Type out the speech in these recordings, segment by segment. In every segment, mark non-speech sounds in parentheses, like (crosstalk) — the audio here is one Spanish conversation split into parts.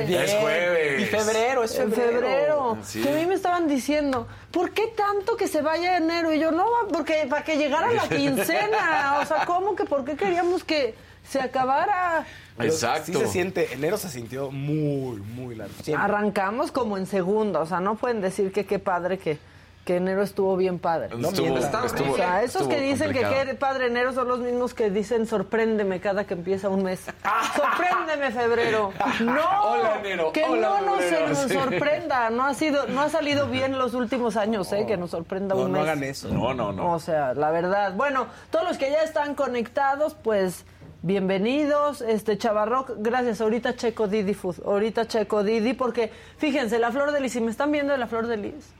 jueves. Es jueves. Y febrero, es En febrero. febrero. Sí. Que a mí me estaban diciendo, ¿por qué tanto que se vaya enero? Y yo, no, porque para que llegara la (laughs) quincena. O sea, ¿cómo que por qué queríamos que se acabara? Pero Exacto. Sí se siente, enero se sintió muy, muy largo. Siempre. Arrancamos como en segunda. O sea, no pueden decir que qué padre que, que enero estuvo bien padre. No Estuvo- mientas. estuvo- o sea, esos estuvo que dicen complicado. que qué padre enero son los mismos que dicen sorpréndeme cada que empieza un mes. (laughs) Sorpréndeme febrero. (laughs) No, Hola, enero. que Hola, no nos, febrero. nos Sí. sorprenda. No ha sido, no ha salido (laughs) bien los últimos años, ¿eh? Que nos sorprenda No, un no mes. hagan eso. No, no, no. O sea, la verdad. Bueno, todos los que ya están conectados, pues bienvenidos. Este Chavarroc, gracias. Ahorita checo Didi Food. Ahorita checo Didi, porque fíjense, la flor de lis, si me están viendo de la flor de lis,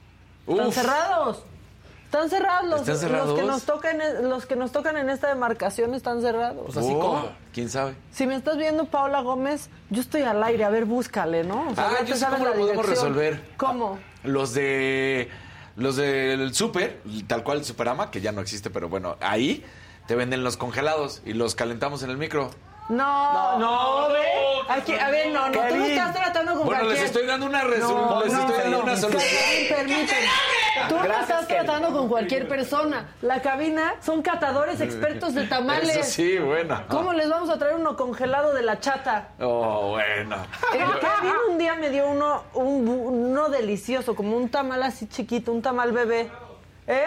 están Uf. cerrados. Están cerrados los, ¿Están los que nos tocan los que nos tocan en esta demarcación están cerrados. Pues así Oh, como. ¿Quién sabe? Si me estás viendo Paula Gómez, yo estoy al aire, a ver, búscale, ¿no? O sea, Ah, yo sé sabes cómo la lo podemos dirección. resolver. ¿Cómo? Los de los del súper, tal cual el Superama, que ya no existe, pero bueno, ahí te venden los congelados y los calentamos en el micro. No, no, ve. Aquí, a ver, no, no, tú no Kevin. estás tratando con Bueno, les cualquier... estoy dando una resolución, No, les no, estoy dando no, una solución. Kevin, permíteme. Tú no Gracias, estás tratando con cualquier persona. La cabina son catadores expertos de tamales. Eso sí, bueno. ¿Cómo les vamos a traer uno congelado de la chata? Oh, bueno. El Kevin un día me dio uno, un, bu- uno delicioso, como un tamal así chiquito, un tamal bebé. ¿Eh?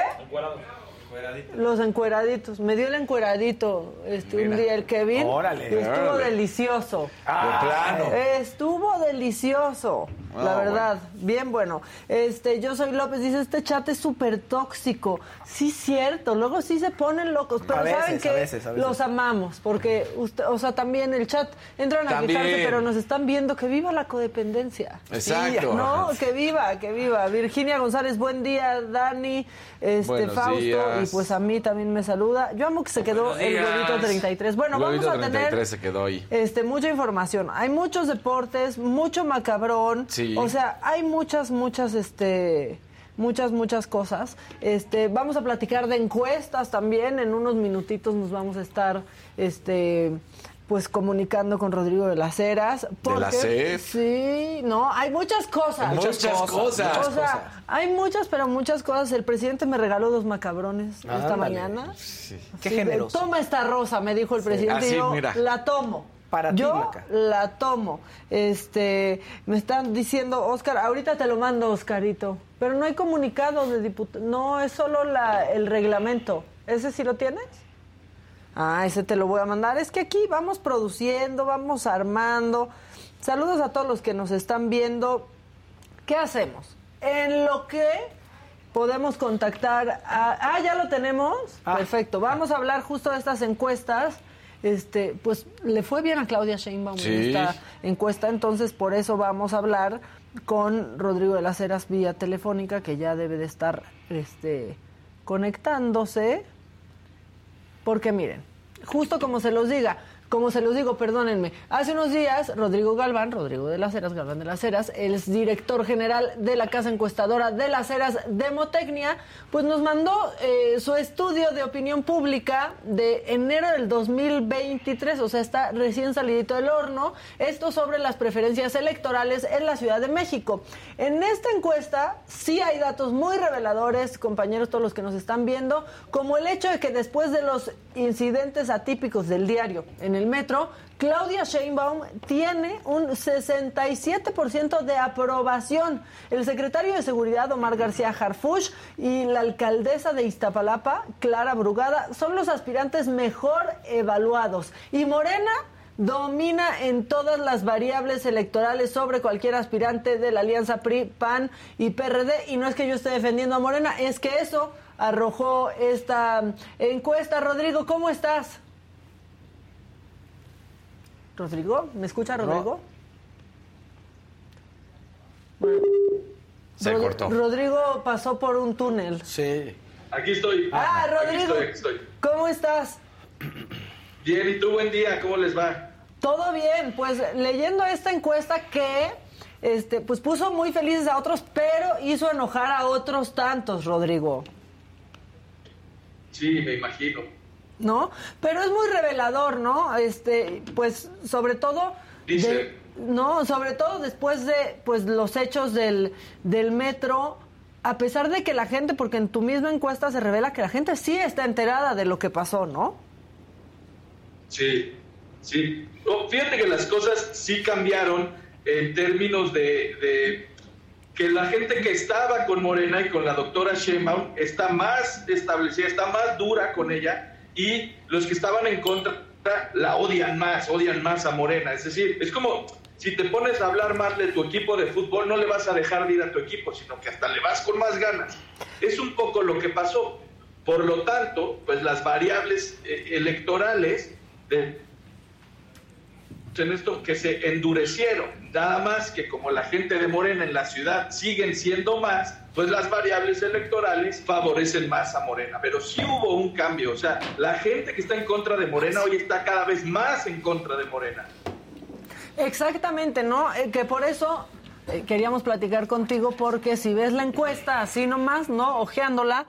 Los encueraditos. Me dio el encueradito este, un día el Kevin. Órale, y estuvo órale. delicioso. De plano. Estuvo delicioso, Ah, la verdad, bien bueno. Este, yo soy López, dice, este chat es súper tóxico. Sí, cierto, luego sí se ponen locos, pero A veces, ¿saben a veces, a veces. Los amamos, porque, usted, o sea, también el chat entran a También. quejarse, pero nos están viendo que viva la codependencia. Exacto. No, que viva, que viva. Virginia González, buen día, Dani, este, Buenos Fausto, días. Y pues a mí también me saluda. Yo amo que se quedó el huevito 33. Bueno, huevito vamos a tener 33 se quedó ahí. este, mucha información. Hay muchos deportes, mucho macabrón. Sí. O sea, hay muchas, muchas, este, muchas, muchas cosas. Este, vamos a platicar de encuestas también. En unos minutitos nos vamos a estar, este, pues comunicando con Rodrigo de las Heras. porque- las Heras? Sí, no, hay muchas cosas. Muchas cosas. O sea, hay muchas, pero muchas cosas. El presidente me regaló dos macabrones esta mañana. Qué Sí, de, generoso. Toma esta rosa, me dijo el presidente. Ah, y yo mira. la tomo. Para ti, yo Maca. la tomo. Este, me están diciendo, Oscar, ahorita te lo mando, Oscarito. Pero no hay comunicado de diputados. No, es solo la, el reglamento. ¿Ese sí lo tienes? Ah, ese te lo voy a mandar. Es que aquí vamos produciendo, vamos armando. Saludos a todos los que nos están viendo. ¿Qué hacemos? En lo que podemos contactar a... Ah, ya lo tenemos. Ah. Perfecto. Vamos a hablar justo de estas encuestas. Este, pues le fue bien a Claudia Sheinbaum en esta encuesta, entonces por eso vamos a hablar con Rodrigo de las Heras vía telefónica, que ya debe de estar este, conectándose. Porque miren, justo como se los diga, como se los digo, perdónenme, hace unos días Rodrigo Galván, Rodrigo de las Heras, Galván de las Heras, el director general de la casa encuestadora de las Heras Demotecnia, pues nos mandó eh, su estudio de opinión pública de enero del 2023, o sea, está recién salidito del horno, esto sobre las preferencias electorales en la Ciudad de México. En esta encuesta sí hay datos muy reveladores, compañeros, todos los que nos están viendo, como el hecho de que después de los incidentes atípicos del diario en el metro, Claudia Sheinbaum tiene un 67% de aprobación. El secretario de Seguridad, Omar García Harfush, y la alcaldesa de Iztapalapa, Clara Brugada, son los aspirantes mejor evaluados. Y Morena domina en todas las variables electorales sobre cualquier aspirante de la alianza PRI, PAN y PRD. Y no es que yo esté defendiendo a Morena, es que eso arrojó esta encuesta. Rodrigo, ¿cómo estás? Rodrigo, ¿me escucha Rodrigo? Se Rod- cortó. Rodrigo pasó por un túnel. Sí. Aquí estoy. Ah, Aquí Rodrigo, estoy, aquí estoy. ¿cómo estás? Bien, ¿y tú buen día? ¿Cómo les va? Todo bien, pues leyendo esta encuesta que este pues puso muy felices a otros, pero hizo enojar a otros tantos, Rodrigo. Sí, me imagino. ¿No? Pero es muy revelador, ¿no? Este, pues sobre todo Dice, de- No, sobre todo después de pues los hechos del, del metro, a pesar de que la gente, porque en tu misma encuesta se revela que la gente sí está enterada de lo que pasó, ¿no? Sí, sí. No, fíjate que las cosas sí cambiaron en términos de, de que la gente que estaba con Morena y con la doctora Sheinbaum está más establecida, está más dura con ella y los que estaban en contra la odian más, odian más a Morena. Es decir, es como si te pones a hablar más de tu equipo de fútbol, no le vas a dejar de ir a tu equipo, sino que hasta le vas con más ganas. Es un poco lo que pasó. Por lo tanto, pues las variables eh, electorales en esto que se endurecieron, nada más que como la gente de Morena en la ciudad siguen siendo más, pues las variables electorales favorecen más a Morena. Pero sí hubo un cambio, o sea, la gente que está en contra de Morena hoy está cada vez más en contra de Morena. Exactamente, ¿no? Eh, que por eso eh, queríamos platicar contigo, porque si ves la encuesta así nomás, ¿no? Ojeándola,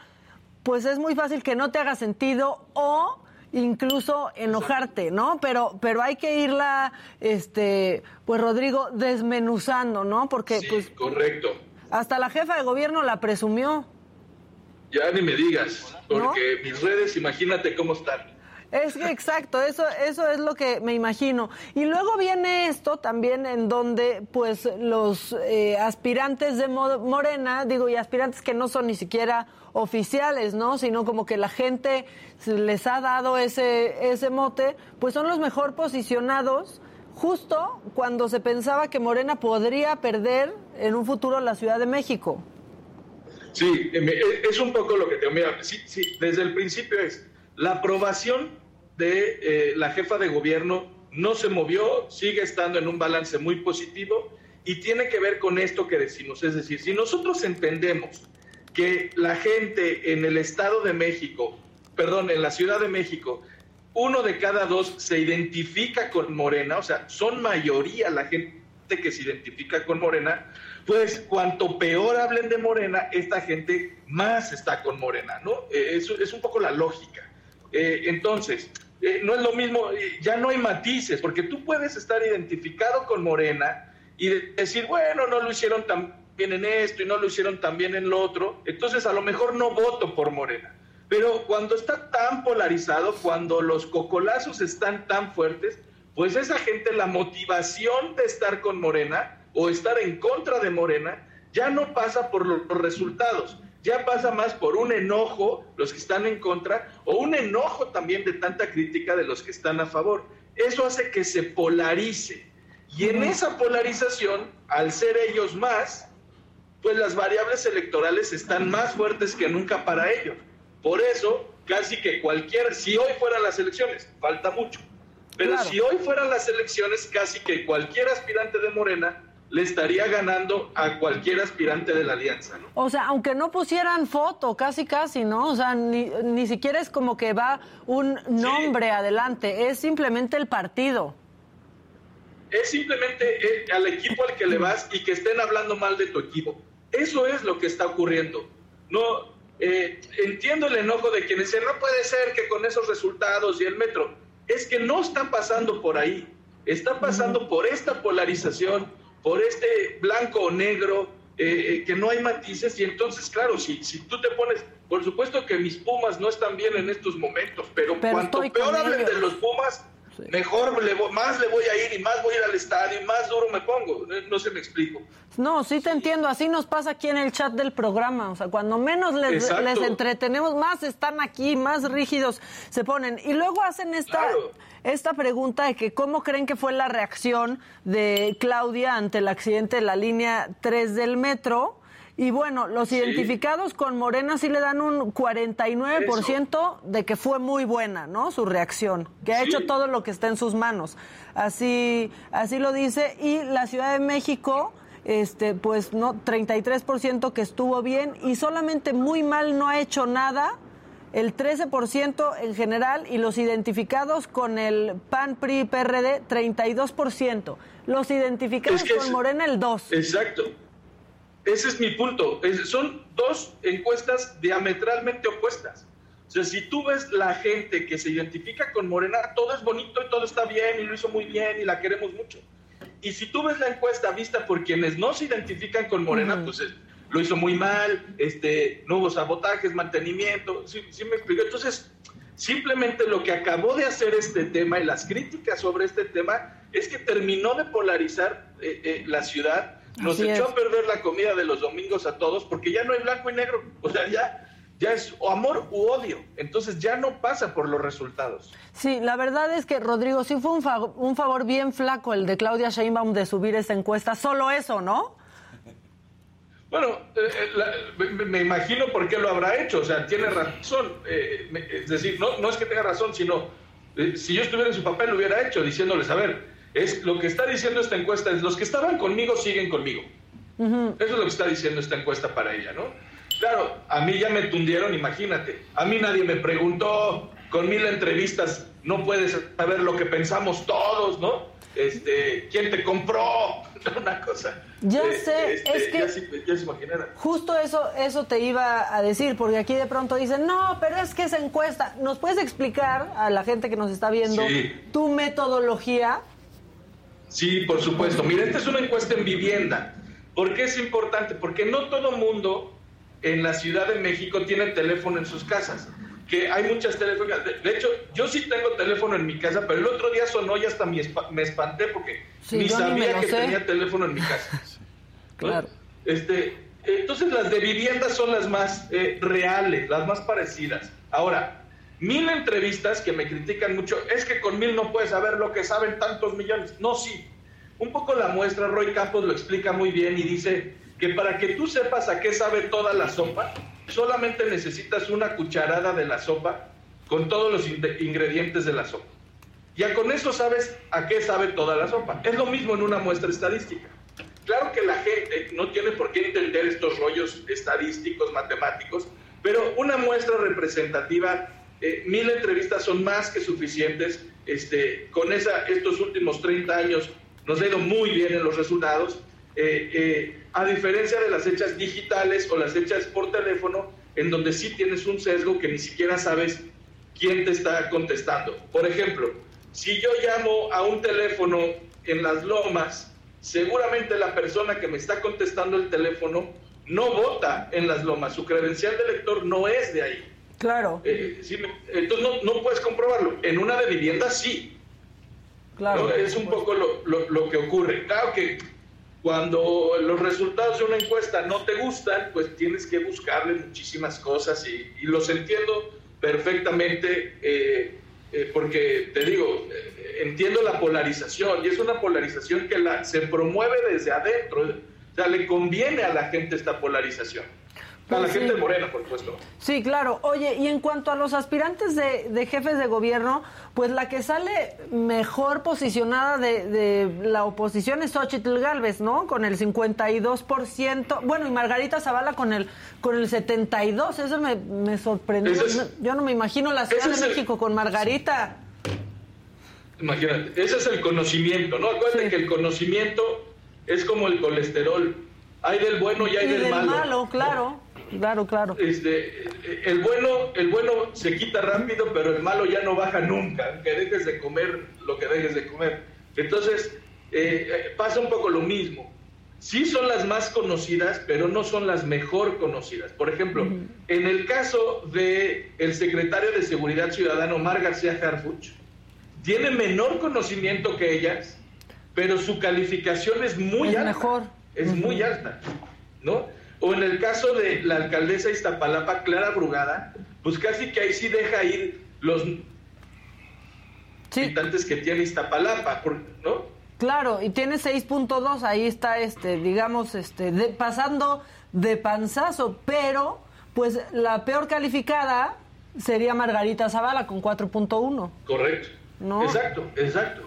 pues es muy fácil que no te haga sentido o incluso enojarte, ¿no? Pero, pero hay que irla, este, pues Rodrigo, desmenuzando, ¿no? Porque, Sí, pues, correcto. Hasta la jefa de gobierno la presumió. Ya ni me digas, porque mis redes, imagínate cómo están. Es que exacto, eso, eso es lo que me imagino. Y luego viene esto también en donde pues los eh, aspirantes de Mo- Morena, digo, y aspirantes que no son ni siquiera oficiales, ¿no? Sino como que la gente les ha dado ese, ese mote, pues son los mejor posicionados justo cuando se pensaba que Morena podría perder en un futuro la Ciudad de México. Sí, eh, eh, es un poco lo que te mira, sí, sí, desde el principio es la aprobación de eh, la jefa de gobierno no se movió, sigue estando en un balance muy positivo y tiene que ver con esto que decimos, es decir, si nosotros entendemos que la gente en el Estado de México, perdón, en la Ciudad de México, uno de cada dos se identifica con Morena, o sea, son mayoría la gente que se identifica con Morena, pues cuanto peor hablen de Morena, esta gente más está con Morena, ¿no? Eh, eso es un poco la lógica. Eh, entonces, eh, no es lo mismo, eh, ya no hay matices, porque tú puedes estar identificado con Morena y de- decir, bueno, no lo hicieron tan bien en esto y no lo hicieron tan bien en lo otro, entonces a lo mejor no voto por Morena. Pero cuando está tan polarizado, cuando los cocolazos están tan fuertes, pues esa gente, la motivación de estar con Morena o estar en contra de Morena, ya no pasa por lo- los resultados, ya pasa más por un enojo, los que están en contra, o un enojo también de tanta crítica de los que están a favor. Eso hace que se polarice. Y en esa polarización, al ser ellos más, pues las variables electorales están más fuertes que nunca para ellos. Por eso, casi que cualquier, si hoy fueran las elecciones, falta mucho, pero Claro. si hoy fueran las elecciones, casi que cualquier aspirante de Morena le estaría ganando a cualquier aspirante de la alianza. ¿no? O sea, aunque no pusieran foto, casi casi, ¿no? O sea, ni, ni siquiera es como que va un nombre adelante, es simplemente el partido. Es simplemente eh, al equipo al que le vas y que estén hablando mal de tu equipo. Eso es lo que está ocurriendo. No eh, entiendo el enojo de quienes dicen no puede ser que con esos resultados y el metro. Es que no está pasando por ahí. Está pasando por esta polarización, por este blanco o negro, eh, eh, que no hay matices. Y entonces, claro, si, si tú te pones, por supuesto que mis Pumas no están bien en estos momentos, pero, Pero cuanto peor hablen de los Pumas, mejor le más le voy a ir y más voy a ir al estadio y más duro me pongo. No, no se me explico. No, sí te entiendo, así nos pasa aquí en el chat del programa, o sea, cuando menos les, les entretenemos, más están aquí, más rígidos se ponen. Y luego hacen esta, Claro. esta pregunta de que cómo creen que fue la reacción de Claudia ante el accidente de la línea 3 del metro. Y bueno, los Sí. identificados con Morena sí le dan un 49% de que fue muy buena, ¿no? Su reacción, que ha Sí. hecho todo lo que está en sus manos. Así, así lo dice. Y la Ciudad de México, este, pues no, 33% que estuvo bien y solamente muy mal no ha hecho nada. El 13% en general y los identificados con el PAN, PRI, PRD, 32%. Los identificados Es que con es- Morena, el 2%. Exacto. Ese es mi punto. Es- son dos encuestas diametralmente opuestas. O sea, si tú ves la gente que se identifica con Morena, todo es bonito y todo está bien y lo hizo muy bien y la queremos mucho. Y si tú ves la encuesta vista por quienes no se identifican con Morena, pues eh, lo hizo muy mal, este, no hubo sabotajes, mantenimiento, ¿sí, sí me explico? Entonces, simplemente lo que acabó de hacer este tema y las críticas sobre este tema es que terminó de polarizar eh, eh, la ciudad, nos Así echó es. a perder la comida de los domingos a todos porque ya no hay blanco y negro, o sea, ya, ya es o amor u odio, entonces ya no pasa por los resultados. Sí, la verdad es que, Rodrigo, sí fue un, fa- un favor bien flaco el de Claudia Sheinbaum de subir esta encuesta. Solo eso, ¿no? Bueno, eh, eh, la- me, me imagino por qué lo habrá hecho, o sea, tiene razón, eh, me- es decir, no, no es que tenga razón, sino eh, si yo estuviera en su papel lo hubiera hecho, diciéndoles, a ver, es lo que está diciendo esta encuesta es, los que estaban conmigo siguen conmigo. Eso es lo que está diciendo esta encuesta para ella, ¿no? Claro, a mí ya me tundieron, imagínate, a mí nadie me preguntó, con mil entrevistas no puedes saber lo que pensamos todos, ¿no? Este, ¿quién te compró? (laughs) Una cosa. Ya Eh, sé, este, es que- Ya, se- ya se. Justo eso, eso te iba a decir, porque aquí de pronto dicen, no, pero es que esa encuesta. ¿Nos puedes explicar a la gente que nos está viendo Sí. tu metodología? Sí, por supuesto. Mira, esta es una encuesta en vivienda. ¿Por qué es importante? Porque no todo mundo en la Ciudad de México tiene teléfono en sus casas. Que hay muchas teléfonos. De, hecho, yo sí tengo teléfono en mi casa, pero el otro día sonó y hasta me, espa- me espanté porque Sí, ni sabía que sé. tenía teléfono en mi casa. (laughs) Claro. Este, entonces las de vivienda son las más eh, reales, las más parecidas. Ahora, mil entrevistas que me critican mucho, es que con mil no puedes saber lo que saben tantos millones. No, sí. Un poco la muestra, Roy Campos lo explica muy bien y dice que para que tú sepas a qué sabe toda la sopa, solamente necesitas una cucharada de la sopa con todos los ingredientes de la sopa. Ya con eso sabes a qué sabe toda la sopa. Es lo mismo en una muestra estadística. Claro que la gente no tiene por qué entender estos rollos estadísticos, matemáticos, pero una muestra representativa, eh, mil entrevistas son más que suficientes. Este, con esa, estos últimos 30 años nos ha ido muy bien en los resultados, eh, eh, a diferencia de las hechas digitales o las hechas por teléfono, en donde sí tienes un sesgo que ni siquiera sabes quién te está contestando. Por ejemplo, si yo llamo a un teléfono en las lomas, seguramente la persona que me está contestando el teléfono no vota en las lomas, su credencial de lector no es de ahí. Claro, Eh, sí entonces no, no puedes comprobarlo. En una de vivienda sí. claro. ¿no? Es un poco lo, lo- lo que ocurre. Claro que cuando los resultados de una encuesta no te gustan, pues tienes que buscarle muchísimas cosas y, y los entiendo perfectamente eh, eh, porque te digo, eh, entiendo la polarización y es una polarización que la, se promueve desde adentro. O sea, le conviene a la gente esta polarización. A la Pues sí. gente morena, por supuesto. Sí, claro. Oye, y en cuanto a los aspirantes de, de jefes de gobierno, pues la que sale mejor posicionada de, de la oposición es Xochitl Galvez, ¿no? Con el 52%. Bueno, y Margarita Zavala con el con el 72%. Eso me, me sorprendió. Es- Yo no me imagino la Ciudad de el- México con Margarita. Imagínate, ese es el conocimiento, ¿no? Acuérdate Sí. que el conocimiento es como el colesterol. Hay del bueno y hay y del, del malo. malo, claro. Claro, claro. Este, el bueno, el bueno se quita rápido, pero el malo ya no baja nunca, aunque dejes de comer lo que dejes de comer. Entonces, eh, eh, pasa un poco lo mismo. Sí son las más conocidas, pero no son las mejor conocidas. Por ejemplo, en el caso de el secretario de Seguridad Ciudadano, Omar García Harfuch, tiene menor conocimiento que ellas, pero su calificación es muy Es alta. mejor. Es muy alta, ¿no? O en el caso de la alcaldesa de Iztapalapa, Clara Brugada, pues casi que ahí sí deja ir los Sí, habitantes que tiene Iztapalapa, ¿no? claro. Y tiene 6.2. Ahí está, este, digamos, este, de- pasando de panzazo. Pero, pues la peor calificada sería Margarita Zavala con 4.1. Correcto. No. Exacto, exacto,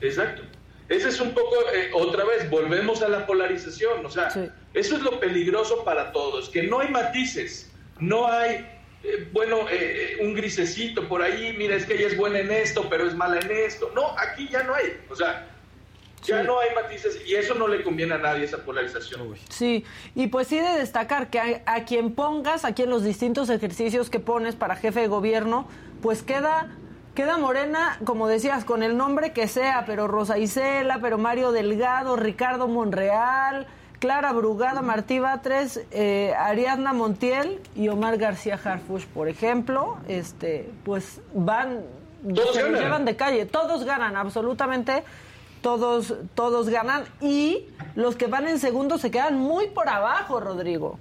exacto. Ese es un poco, eh, otra vez, volvemos a la polarización. O sea, Sí. eso es lo peligroso para todos, que no hay matices, no hay, eh, bueno, eh, un grisecito por ahí, mira, es que ella es buena en esto, pero es mala en esto. No, aquí ya no hay. O sea, ya Sí. no hay matices y eso no le conviene a nadie, esa polarización. Sí, y pues sí de destacar que a, a quien pongas aquí en los distintos ejercicios que pones para jefe de gobierno, pues queda Queda Morena, como decías, con el nombre que sea, pero Rosa Isela, pero Mario Delgado, Ricardo Monreal, Clara Brugada, Martí Batres, eh, Ariadna Montiel y Omar García Harfush, por ejemplo, este, pues van, Todos se ganan. llevan de calle, todos ganan, absolutamente todos, todos ganan y los que van en segundo se quedan muy por abajo, Rodrigo.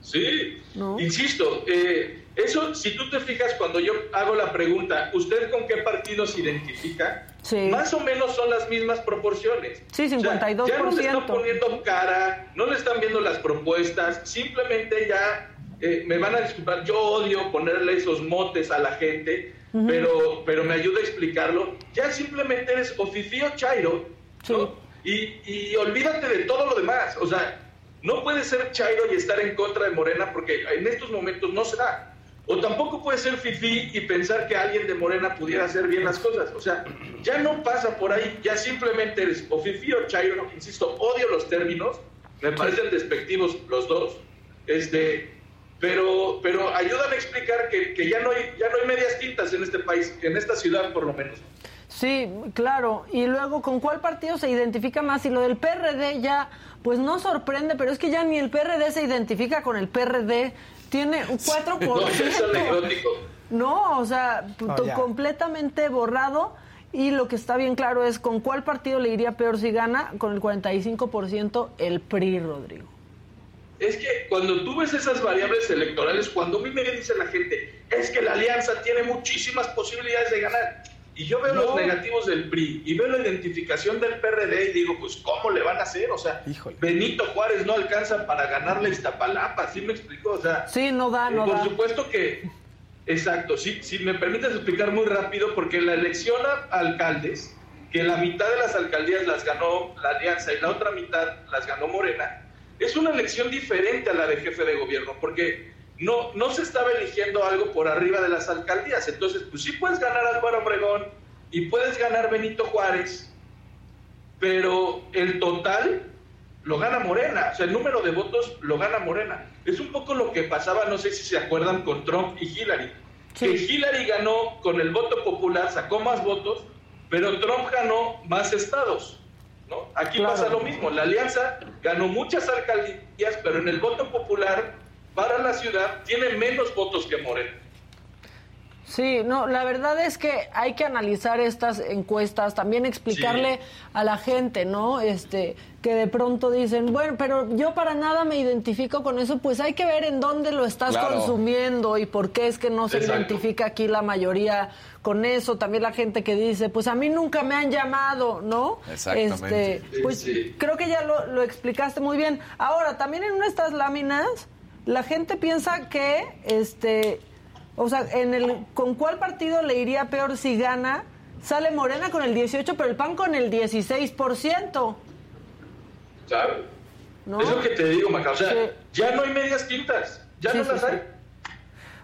Sí, ¿No? insisto, eh, eso si tú te fijas cuando yo hago la pregunta, ¿usted con qué partido se identifica? Sí. Más o menos son las mismas proporciones. Sí, O sea, ya no le 52%. están poniendo cara, no le están viendo las propuestas, simplemente ya eh, me van a disculpar, yo odio ponerle esos motes a la gente, pero, pero me ayuda a explicarlo. Ya simplemente eres o fifí o chairo, ¿no? Y, y olvídate de todo lo demás. O sea, no puedes ser chairo y estar en contra de Morena porque en estos momentos no se da. O tampoco puedes ser fifí y pensar que alguien de Morena pudiera hacer bien las cosas. O sea, ya no pasa por ahí, ya simplemente eres o fifí o chairo. Insisto, odio los términos, me parecen despectivos los dos. Este, pero, pero ayudan a explicar que, que ya, no hay, ya no hay medias tintas en este país, en esta ciudad por lo menos. Sí, claro. Y luego, ¿con cuál partido se identifica más? Y lo del PRD ya, pues no sorprende, pero es que ya ni el PRD se identifica con el PRD. Tiene un 4%. (laughs) No, ya es anecdótico. No, o sea, completamente borrado. Y lo que está bien claro es con cuál partido le iría peor si gana, con el 45% el PRI, Rodrigo. Es que cuando tú ves esas variables electorales, cuando a mí me dice la gente, es que la alianza tiene muchísimas posibilidades de ganar, y yo veo los negativos del PRI y veo la identificación del PRD y digo, pues, ¿cómo le van a hacer? O sea, Híjole. Benito Juárez no alcanza para ganarle a Iztapalapa, ¿sí me explicó? O sea, Sí, no da, eh, no por da. supuesto que, exacto, si, si me permites explicar muy rápido, porque la elección a alcaldes, que la mitad de las alcaldías las ganó la Alianza y la otra mitad las ganó Morena, es una elección diferente a la de jefe de gobierno, porque no, no se estaba eligiendo algo por arriba de las alcaldías. Entonces, pues sí puedes ganar Álvaro Obregón y puedes ganar Benito Juárez, pero el total lo gana Morena, o sea, el número de votos lo gana Morena. Es un poco lo que pasaba, no sé si se acuerdan, con Trump y Hillary. Sí. Que Hillary ganó con el voto popular, sacó más votos, pero Trump ganó más estados. ¿no? Aquí Claro. pasa lo mismo, la alianza ganó muchas alcaldías, pero en el voto popular para la ciudad tiene menos votos que Morena. Sí, no, la verdad es que hay que analizar estas encuestas, también explicarle a la gente, ¿no? Este, que de pronto dicen, bueno, pero yo para nada me identifico con eso, pues hay que ver en dónde lo estás Claro. consumiendo y por qué es que no se Exacto. identifica aquí la mayoría con eso. También la gente que dice, pues a mí nunca me han llamado, ¿no? Exactamente. Este, pues Sí. creo que ya lo, lo explicaste muy bien. Ahora, también en estas láminas, la gente piensa que, este, o sea, en el, ¿con cuál partido le iría peor si gana? Sale Morena con el 18, pero el PAN con el 16%, ¿Sabes? ¿no? Es lo que te digo, Maca. O sea, Sí. ya no hay medias tintas. Ya Sí, no las sí. hay.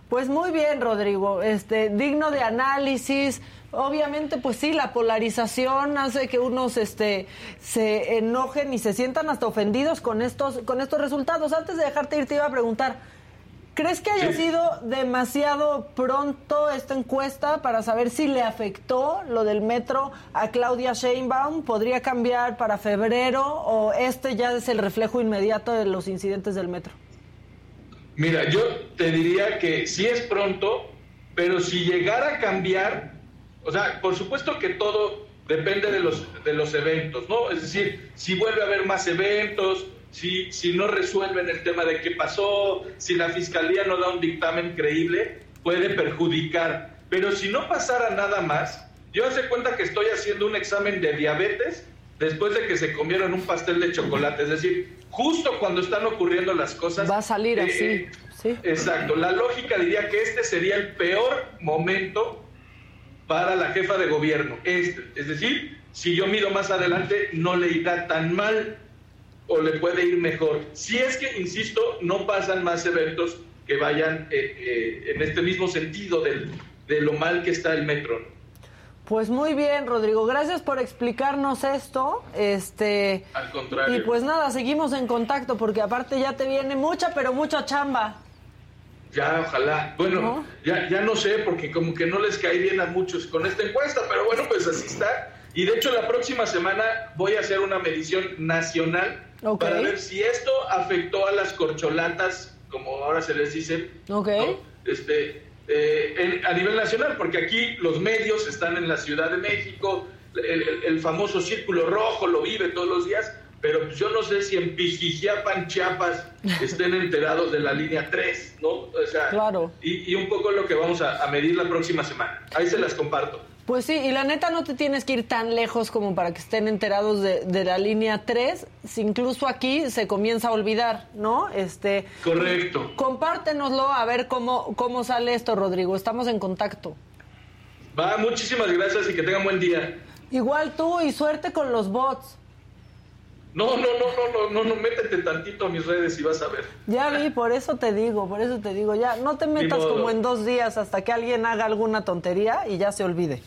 Pues muy bien, Rodrigo, este, digno de análisis. Obviamente, pues sí, la polarización hace que unos este, se enojen y se sientan hasta ofendidos con estos, con estos resultados. Antes de dejarte ir, te iba a preguntar, ¿crees que haya Sí. sido demasiado pronto esta encuesta para saber si le afectó lo del metro a Claudia Sheinbaum? ¿Podría cambiar para febrero o este ya es el reflejo inmediato de los incidentes del metro? Mira, yo te diría que sí es pronto, pero si llegara a cambiar, o sea, por supuesto que todo depende de los, de los eventos, ¿no? Es decir, si vuelve a haber más eventos, si, si no resuelven el tema de qué pasó, si la fiscalía no da un dictamen creíble, puede perjudicar. Pero si no pasara nada más, yo hace cuenta que estoy haciendo un examen de diabetes después de que se comieron un pastel de chocolate. Es decir, justo cuando están ocurriendo las cosas. Va a salir eh, así, eh, sí. Exacto. La lógica diría que este sería el peor momento para la jefa de gobierno. Este. Es decir, si yo mido más adelante, no le irá tan mal o le puede ir mejor. Si es que, insisto, no pasan más eventos que vayan eh, eh, en este mismo sentido del, de lo mal que está el metro. Pues muy bien, Rodrigo. Gracias por explicarnos esto. Este Al contrario. y pues nada, seguimos en contacto porque aparte ya te viene mucha, pero mucha chamba. Ya, ojalá. Bueno, Ya, ya no sé, porque como que no les cae bien a muchos con esta encuesta, pero bueno, pues así está. Y de hecho la próxima semana voy a hacer una medición nacional para ver si esto afectó a las corcholatas, como ahora se les dice, este, eh, a nivel nacional, porque aquí los medios están en la Ciudad de México, el, famoso círculo rojo lo vive todos los días, pero pues yo no sé si en Pijijiapan, Chiapas, (laughs) estén enterados de la línea 3, ¿no? O sea, claro. y, un poco lo que vamos a medir la próxima semana. Ahí se las comparto. Pues sí, y la neta no te tienes que ir tan lejos como para que estén enterados de, la línea 3, si incluso aquí se comienza a olvidar, ¿no? Este Correcto. Compártenoslo a ver cómo, cómo sale esto, Rodrigo. Estamos en contacto. Va, muchísimas gracias y que tengan buen día. Igual tú y suerte con los bots. No, no, no, no, no, no, no, métete tantito a mis redes y vas a ver. Ya vi, por eso te digo, por eso te digo, ya, no te metas como en dos días hasta que alguien haga alguna tontería y ya se olvide.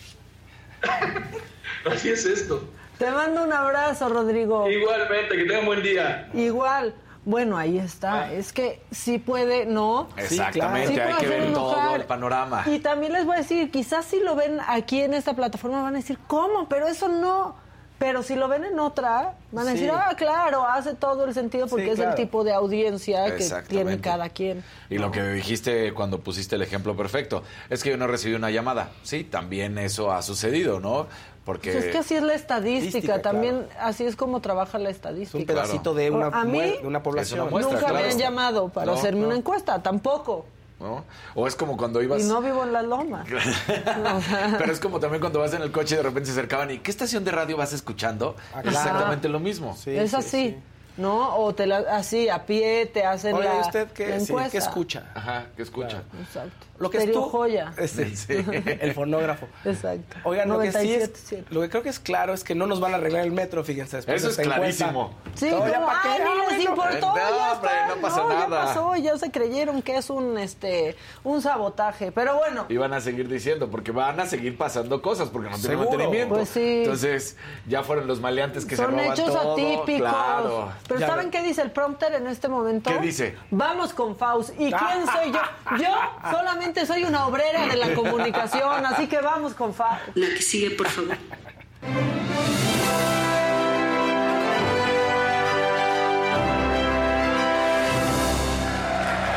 (laughs) Así es esto. Te mando un abrazo, Rodrigo. Igualmente, que tenga un buen día. Igual. Bueno, ahí está. Ah. Es que sí puede, ¿no? Exactamente, hay que ver todo el panorama. Y también les voy a decir, quizás si lo ven aquí en esta plataforma van a decir, ¿cómo? Pero eso no pero si lo ven en otra, van a decir, ah, claro, hace todo el sentido porque es el tipo de audiencia que tiene cada quien. Y lo que dijiste cuando pusiste el ejemplo perfecto, es que yo no recibí una llamada. Sí, también eso ha sucedido, ¿no? Porque... Pues es que así es la estadística, también así es como trabaja la estadística. un pedacito de, una, de una población. nunca me han llamado para hacerme una encuesta, tampoco. ¿No? O es como cuando ibas... Y no vivo en la loma. (laughs) Pero es como también cuando vas en el coche y de repente se acercaban y ¿qué estación de radio vas escuchando? Ah, exactamente lo mismo. es así. ¿no? O te la, así a pie te hacen Oye, la, usted qué, encuesta. ¿qué escucha? Ajá, ¿qué escucha? Exacto. Lo que es tú, joya. Este, (laughs) sí. (laughs) el fonógrafo. Exacto. Oigan, lo que sí es, lo que creo que es claro es que no nos van a arreglar el metro, fíjense. Después Eso es clarísimo. Sí, no, ya para qué, ni les importó, ya está. no pasa nada. Ya pasó, ya se creyeron que es un este un sabotaje, pero bueno. Y van a seguir diciendo porque van a seguir pasando cosas porque no tienen mantenimiento. Pues sí. Entonces, ya fueron los maleantes que Son se roban hechos atípicos. Claro. Pero ¿saben qué dice el prompter en este momento? ¿Qué dice? Vamos con Faust. ¿Y quién soy yo? (laughs) Yo solamente soy una obrera de la comunicación, así que vamos con Fa. La que sigue, por favor.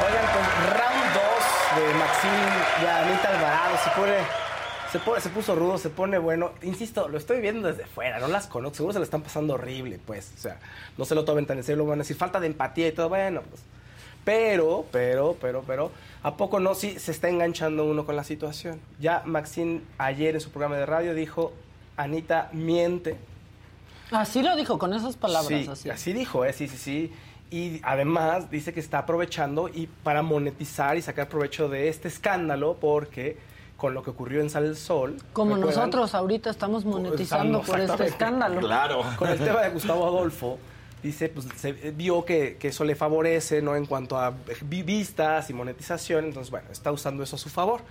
Oigan, con round 2 de Maxine y Anita Alvarado se pone se, pone, se puso rudo, se pone bueno. Insisto, lo estoy viendo desde fuera, no las conozco. Seguro se le están pasando horrible, pues. O sea, no se lo tomen tan en serio, lo van a decir falta de empatía y todo. Bueno, pues. Pero, pero, pero, pero, ¿a poco no? Sí, se está enganchando uno con la situación. Ya Maxine ayer en su programa de radio dijo, Anita miente. Así lo dijo, con esas palabras. así. así dijo, ¿eh? sí, sí, sí. Y además dice que está aprovechando y para monetizar y sacar provecho de este escándalo porque con lo que ocurrió en Sal del Sol. Como nosotros ahorita estamos monetizando por este escándalo. Claro. Con el tema de Gustavo Adolfo dice, pues se vio que, eso le favorece, ¿no? En cuanto a vistas y monetización, entonces, bueno, está usando eso a su favor.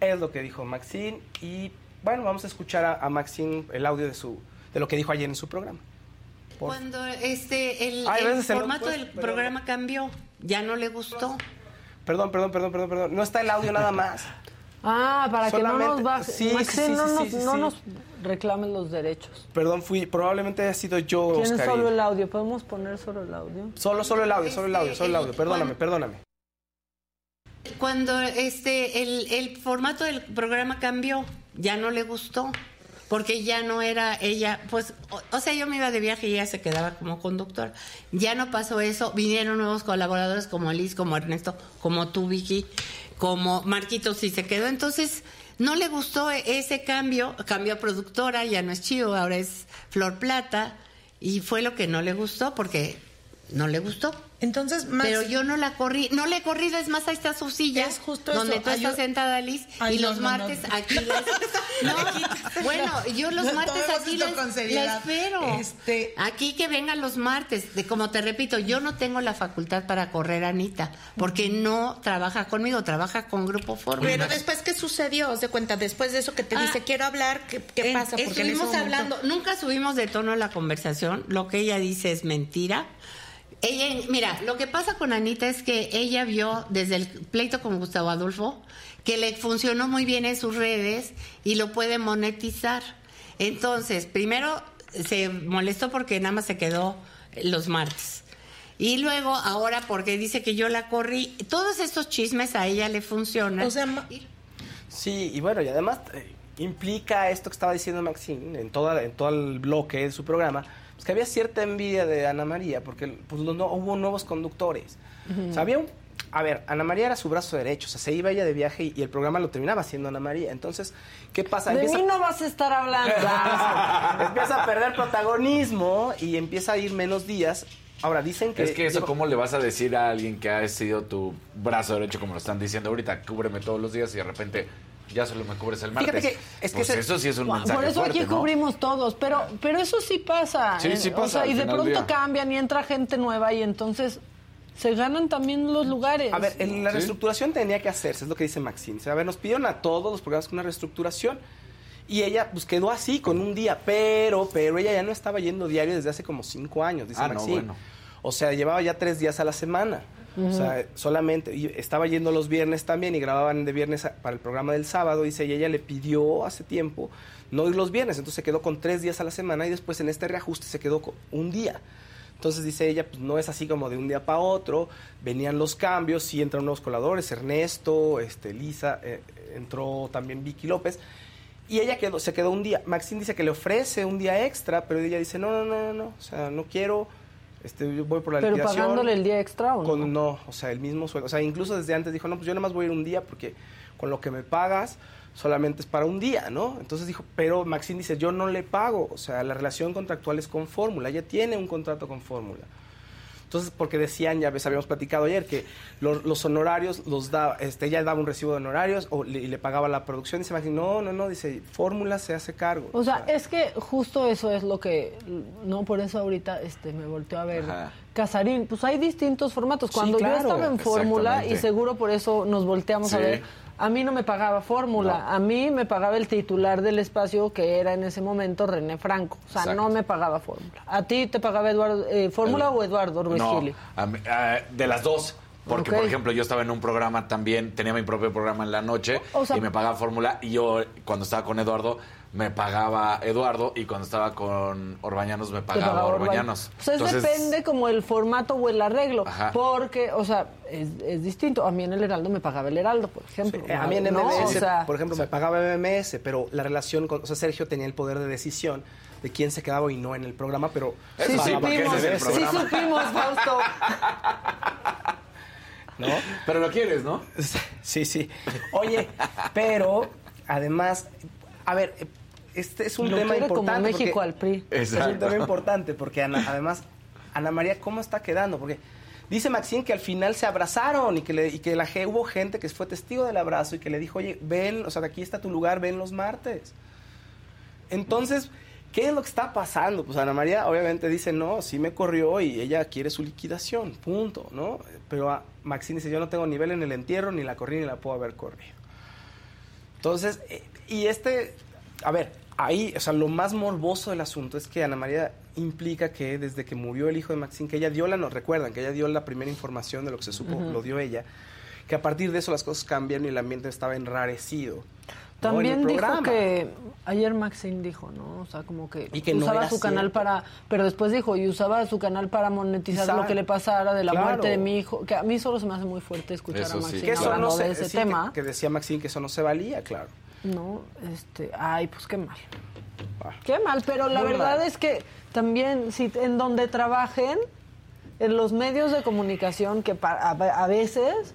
Es lo que dijo Maxine y, bueno, vamos a escuchar a, Maxine el audio de, su, de lo que dijo ayer en su programa. Cuando este, el, formato del programa cambió, ya no le gustó. Perdón, perdón, perdón, perdón, perdón. No está el audio nada más. Ah, para que no nos baje. Sí, no, nos, no nos reclamen los derechos. Perdón, fui, probablemente haya sido yo, Tienes solo el audio, ¿podemos poner solo el audio? Solo, solo el audio, solo el audio, solo el audio. Perdóname, perdóname. Cuando este, el, el formato del programa cambió, ya no le gustó porque ya no era ella, pues, o, sea, yo me iba de viaje y ella se quedaba como conductor. Ya no pasó eso, vinieron nuevos colaboradores como Liz, como Ernesto, como tú, Vicky, como Marquitos y se quedó. Entonces, no le gustó ese cambio, cambió productora, ya no es Chío, ahora es Flor Plata, y fue lo que no le gustó porque no le gustó. Entonces, Pero yo no la corrí, no le he corrido, es más, ahí está su silla, es justo donde tú estás sentada, Liz, y los martes aquí No, bueno, yo los martes aquí la espero. Este... Aquí que vengan los martes. De, como te repito, yo no tengo la facultad para correr Anita, porque no trabaja conmigo, trabaja con Grupo Forma. Pero después, ¿qué sucedió? ¿De cuenta? Después de eso que te dice, ah, quiero hablar, ¿qué, pasa? Porque estuvimos hablando, nunca subimos de tono la conversación, lo que ella dice es mentira Ella, mira, lo que pasa con Anita es que ella vio desde el pleito con Gustavo Adolfo que le funcionó muy bien en sus redes y lo puede monetizar. Entonces, primero se molestó porque nada más se quedó los martes. Y luego, ahora porque dice que yo la corrí, todos estos chismes a ella le funcionan. O sea, ma- Sí, y bueno, y además eh, implica esto que estaba diciendo Maxine en, toda, en todo el bloque de su programa, pues que había cierta envidia de Ana María, porque pues, no, hubo nuevos conductores. O sea, había un- A ver, Ana María era su brazo derecho, o sea, se iba ella de viaje y, y el programa lo terminaba haciendo Ana María. Entonces, ¿qué pasa? De Empieza- mí no vas a estar hablando. (laughs) empieza a perder protagonismo y empieza a ir menos días. Ahora, dicen que... Es que eso, ¿cómo le vas a decir a alguien que ha sido tu brazo derecho, como lo están diciendo ahorita, cúbreme todos los días y de repente ya solo me cubres el martes? Fíjate que es que pues ese- eso sí es un mensaje Por eso fuerte, aquí ¿no? cubrimos todos, pero pero eso sí pasa. Sí, ¿eh? sí O pasa, sea, al y de pronto día. cambian y entra gente nueva y entonces se ganan también los lugares. A ver, en la Sí. reestructuración tenía que hacerse, es lo que dice Maxine. O sea, a ver, nos pidieron a todos los programas con una reestructuración y ella pues quedó así con un día, pero, pero ella ya no estaba yendo diario desde hace como cinco años, dice Ah, no, bueno. O sea, llevaba ya tres días a la semana. O sea, solamente, estaba yendo los viernes también y grababan de viernes para el programa del sábado, dice, y ella le pidió hace tiempo no ir los viernes, entonces se quedó con tres días a la semana y después en este reajuste se quedó con un día. Entonces dice ella, pues no es así como de un día para otro, venían los cambios, sí entraron nuevos coladores, Ernesto, este, Lisa, eh, entró también Vicky López, y ella quedó, se quedó un día. Maxine dice que le ofrece un día extra, pero ella dice, no, no, no, no, no, o sea, no quiero, este, yo voy por la pero liquidación. pagándole el día extra o no? Con, no, o sea, el mismo sueldo. O sea, incluso desde antes dijo, no, pues yo nada más voy a ir un día porque con lo que me pagas solamente es para un día, ¿no? Entonces dijo, pero Maxine dice, yo no le pago. O sea, la relación contractual es con fórmula. Ella tiene un contrato con fórmula. Entonces, porque decían, ya ves, habíamos platicado ayer, que lo- los honorarios los da, este, ella daba un recibo de honorarios o le, y le pagaba la producción. Dice Maxine, no, no, no, dice, fórmula se hace cargo. O sea, es que justo eso es lo que, no por eso ahorita este me volteó a ver Ajá. Casarín. Pues hay distintos formatos. Cuando claro, yo estaba en fórmula y seguro por eso nos volteamos a ver. A mí no me pagaba fórmula, a mí me pagaba el titular del espacio que era en ese momento René Franco. O sea, Exacto. no me pagaba fórmula. ¿A ti te pagaba Eduardo eh, fórmula o Eduardo Ruiz No, Gili? a mí- ah, de las dos. Porque, por ejemplo, yo estaba en un programa también, tenía mi propio programa en la noche O sea- y me pagaba fórmula. Y yo, cuando estaba con Eduardo, me pagaba Eduardo. Y cuando estaba con Orbañanos, me pagaba pagaba Orbañanos. Orbañanos. O sea, es Entonces, depende como el formato o el arreglo. Ajá. Porque, o sea, es, es distinto. A mí en el Heraldo me pagaba el Heraldo, por ejemplo. A mí en ¿no? MMS, O sea, por ejemplo, me pagaba MMS, pero la relación con, o sea, Sergio tenía el poder de decisión de quién se quedaba y no en el programa, pero Sí, supimos, es sí supimos, Fausto. ¿no? Pero lo quieres, ¿no? Sí, sí. Oye, pero además, a ver, este es un Lo tema como importante. México porque- al PRI. Es un tema importante porque Ana- además, Ana María, ¿cómo está quedando? Porque dice Maxine que al final se abrazaron y que, le- y que la, hubo gente que fue testigo del abrazo y que le dijo, oye, ven, o sea, aquí está tu lugar, ven los martes. Entonces, ¿qué es lo que está pasando? Pues Ana María obviamente dice, no, sí me corrió y ella quiere su liquidación, punto, ¿no? Pero a Maxine dice, yo no tengo nivel en el entierro, ni la corrí, ni la puedo haber corrido. Entonces, eh, y este, a ver, ahí, o sea, lo más morboso del asunto es que Ana María implica que desde que murió el hijo de Maxine, que ella dio la, nos recuerdan, que ella dio la primera información de lo que se supo, lo dio ella, que a partir de eso las cosas cambian y el ambiente estaba enrarecido. ¿no? También dijo que ayer Maxine dijo, ¿no? O sea, como que, Y que no usaba era su canal para, pero después dijo, y usaba su canal para monetizar Quizá. lo que le pasara de la Claro. muerte de mi hijo, que a mí solo se me hace muy fuerte escuchar Eso a sí. Maxine Que eso hablando no se, de ese sí, que- tema. Que, decía Maxine que eso no se valía, claro. No, este, ay, pues qué mal. Ah. Qué mal, pero la Muy verdad mal. es que también si en donde trabajen, en los medios de comunicación que pa- a, a veces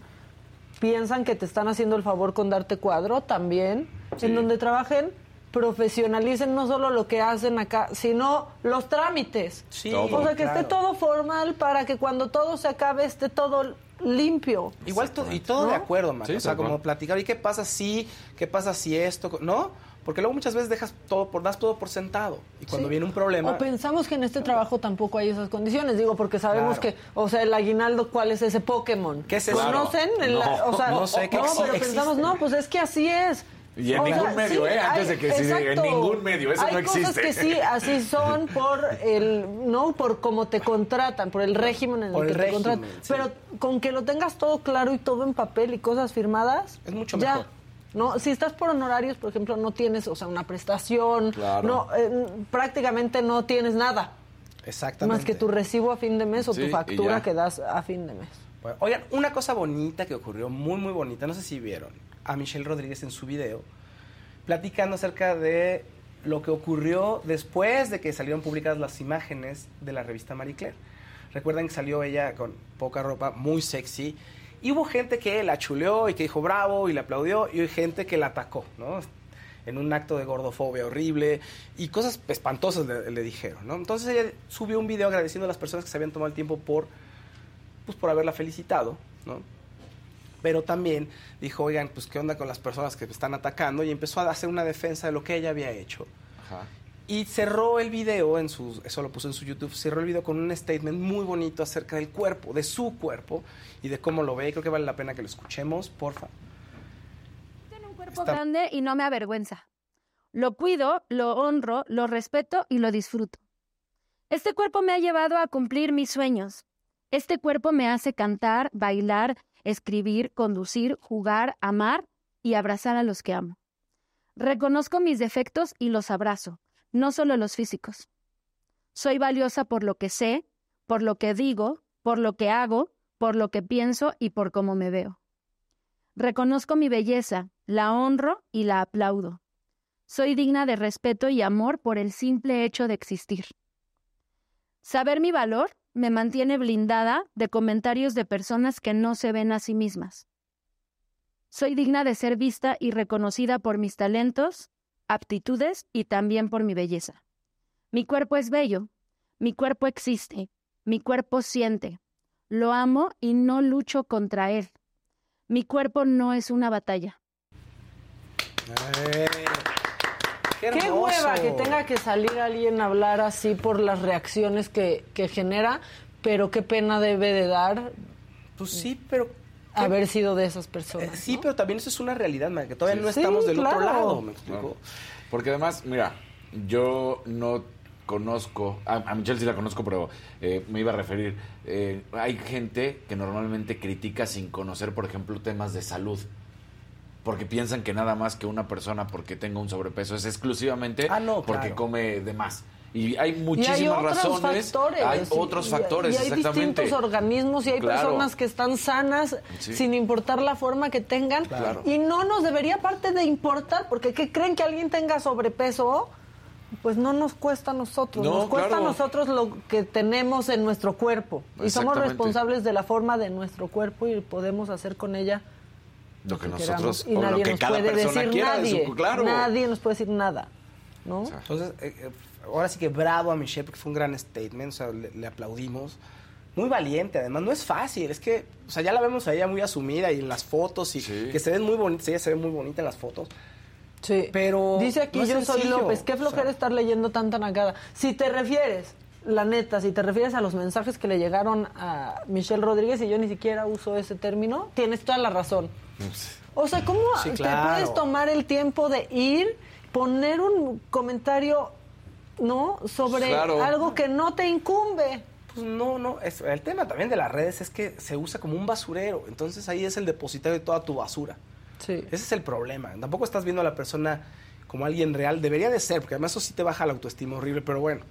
piensan que te están haciendo el favor con darte cuadro, también en donde trabajen profesionalicen no solo lo que hacen acá, sino los trámites. Sí, Todo. o sea, que claro. esté todo formal para que cuando todo se acabe esté todo limpio. Igual to- y todo ¿No? de acuerdo, man. Sí, o sea, como platicar, ¿y qué pasa si, qué pasa si esto, no? Porque luego muchas veces dejas todo por, das todo por sentado. Y cuando Sí. viene un problema, O pensamos que en este trabajo tampoco hay esas condiciones, digo, porque sabemos Claro. que, o sea, el aguinaldo, ¿cuál es ese Pokémon? ¿Qué es eso? ¿Conocen? Claro. El- No, o sea, no sé, ¿qué no, pero existe? pensamos, no, pues es que así es. Y en O sea, ningún medio, sí, ¿eh? Antes hay- de que sí, en ningún medio, eso no existe. cosas que sí, así (laughs) son por el, no por cómo te contratan, por el régimen en el que te contratan. sí. Pero con que lo tengas todo claro y todo en papel y cosas firmadas, Es mucho ya. mejor. No, si estás por honorarios, por ejemplo, no tienes, o sea, una prestación, Claro. no, eh, prácticamente no tienes nada, Exactamente. más que tu recibo a fin de mes o Sí, tu factura que das a fin de mes. Bueno, oigan, una cosa bonita que ocurrió, muy, muy bonita, no sé si vieron, a Michelle Rodríguez en su video, platicando acerca de lo que ocurrió después de que salieron publicadas las imágenes de la revista Marie Claire. Recuerdan que salió ella con poca ropa, muy sexy, y hubo gente que la chuleó y que dijo bravo y le aplaudió, y hay gente que la atacó, ¿no? En un acto de gordofobia horrible y cosas espantosas le, le dijeron, ¿no? Entonces ella subió un video agradeciendo a las personas que se habían tomado el tiempo por pues por haberla felicitado, ¿no? Pero también dijo, oigan, pues qué onda con las personas que me están atacando y empezó a hacer una defensa de lo que ella había hecho. Ajá. Y cerró el video en su, eso lo puso en su YouTube, cerró el video con un statement muy bonito acerca del cuerpo, de su cuerpo y de cómo lo ve. Y creo que vale la pena que lo escuchemos, porfa. Tengo un cuerpo Está- grande y no me avergüenza. Lo cuido, lo honro, lo respeto y lo disfruto. Este cuerpo me ha llevado a cumplir mis sueños. Este cuerpo me hace cantar, bailar, escribir, conducir, jugar, amar y abrazar a los que amo. Reconozco mis defectos y los abrazo, no solo los físicos. Soy valiosa por lo que sé, por lo que digo, por lo que hago, por lo que pienso y por cómo me veo. Reconozco mi belleza, la honro y la aplaudo. Soy digna de respeto y amor por el simple hecho de existir. Saber mi valor me mantiene blindada de comentarios de personas que no se ven a sí mismas. Soy digna de ser vista y reconocida por mis talentos, aptitudes y también por mi belleza. Mi cuerpo es bello, mi cuerpo existe, mi cuerpo siente. Lo amo y no lucho contra él. Mi cuerpo no es una batalla. Que tenga que salir alguien a hablar así por las reacciones que, que genera, pero qué pena debe de dar Pues sí, pero... haber sido de esas personas. Eh, sí, ¿no? pero también eso es una realidad, man, que todavía no Sí, estamos del otro lado, ¿me explico? Porque además, mira, yo no conozco, a, a Michelle sí la conozco, pero eh, me iba a referir, eh, hay gente que normalmente critica sin conocer, por ejemplo, temas de salud. Porque piensan que nada más que una persona porque tenga un sobrepeso es exclusivamente Ah, no, porque claro. come de más. Y hay Y muchísimas hay otros razones. factores. Hay y- otros y- factores, Y hay exactamente. distintos organismos y hay Claro. personas que están sanas Sí. sin importar la forma que tengan. Claro. Y no nos debería aparte de importar, porque ¿qué creen que alguien tenga sobrepeso? Pues no nos cuesta a nosotros, No, nos cuesta claro. a nosotros lo que tenemos en nuestro cuerpo. Y somos responsables de la forma de nuestro cuerpo y podemos hacer con ella Lo que queramos. nosotros, y o lo que nos cada puede persona decir quiera de nadie. su- claro. Nadie nos puede decir nada, ¿no? O sea, Entonces, eh, eh, ahora sí que bravo a Michelle porque fue un gran statement, o sea, le, le aplaudimos. Muy valiente, además, no es fácil, es que, o sea, ya la vemos a ella muy asumida y en las fotos y Sí. que se ven muy bonitas, ella se ve muy bonita en las fotos. Sí. Pero Dice aquí no yo soy López, qué o flojera sea. estar leyendo tanta nacada. Si te refieres, la neta, si te refieres a los mensajes que le llegaron a Michelle Rodríguez y yo ni siquiera uso ese término, tienes toda la razón. O sea, ¿cómo Sí, te puedes tomar el tiempo de ir, poner un comentario, ¿no? Sobre Claro. algo que no te incumbe. Pues no, no, es, el tema también de las redes es que se usa como un basurero, entonces ahí es el depositario de toda tu basura. Sí. Ese es el problema. Tampoco estás viendo a la persona como alguien real. Debería de ser, porque además eso sí te baja la autoestima horrible, pero bueno,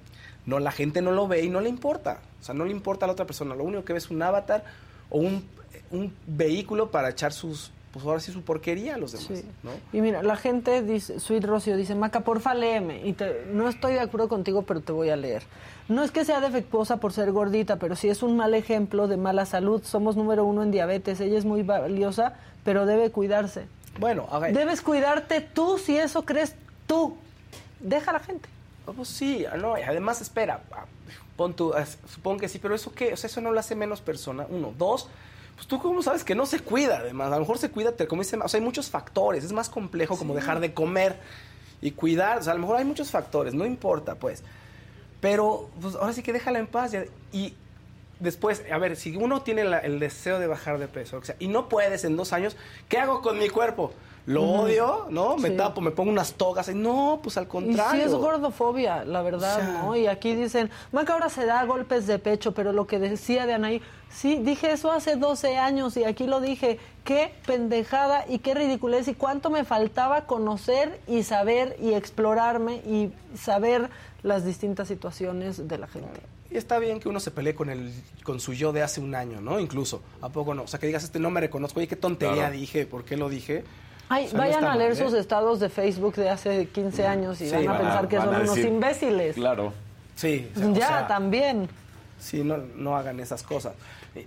no, la gente no lo ve y no le importa. O sea, no le importa a la otra persona. Lo único que ve es un avatar o un, un vehículo para echar sus, pues ahora sí, su porquería a los demás. Sí. ¿no? Y mira, la gente dice, Sweet Rocio dice, Maca, porfa, léeme. Y te- no estoy de acuerdo contigo, pero te voy a leer. No es que sea defectuosa por ser gordita, pero sí es un mal ejemplo de mala salud. Somos número uno en diabetes. Ella es muy valiosa, pero debe cuidarse. Bueno, ver, Debes cuidarte tú si eso crees tú. Deja a la gente. pues sí, no, además espera, ah, pon tú, ah, supongo que sí, pero eso qué, o sea, eso no lo hace menos persona, uno, dos, pues tú cómo sabes que no se cuida, además, a lo mejor se cuida, te- dice, o sea, hay muchos factores, es más complejo como dejar de comer y cuidar, o sea, a lo mejor hay muchos factores, no importa, pues, pero pues ahora sí que déjala en paz y después, a ver, si uno tiene la- el deseo de bajar de peso, o sea, y no puedes en dos años, ¿qué hago con mi cuerpo? Lo odio, ¿no? Me Sí. tapo, me pongo unas togas. Y no, pues al Y contrario. sí es gordofobia, la verdad, O sea- ¿no? Y aquí dicen, Maca ahora se da golpes de pecho, pero lo que decía de Anaí, sí, dije eso hace 12 años y aquí lo dije, qué pendejada y qué ridiculez y cuánto me faltaba conocer y saber y explorarme y saber las distintas situaciones de la gente. Y está bien que uno se pelee con el con su yo de hace un año, ¿no? Incluso, ¿a poco no? O sea, que digas, este no me reconozco, oye, qué tontería Claro. dije, ¿por qué lo dije? Ay, O sea, no vayan a leer mal, ¿eh? sus estados de Facebook de hace 15 años y Sí, van a van a- pensar que van son unos decir- imbéciles. Claro. Sí. o sea, o Ya, sea, también. Sí, no, no hagan esas cosas.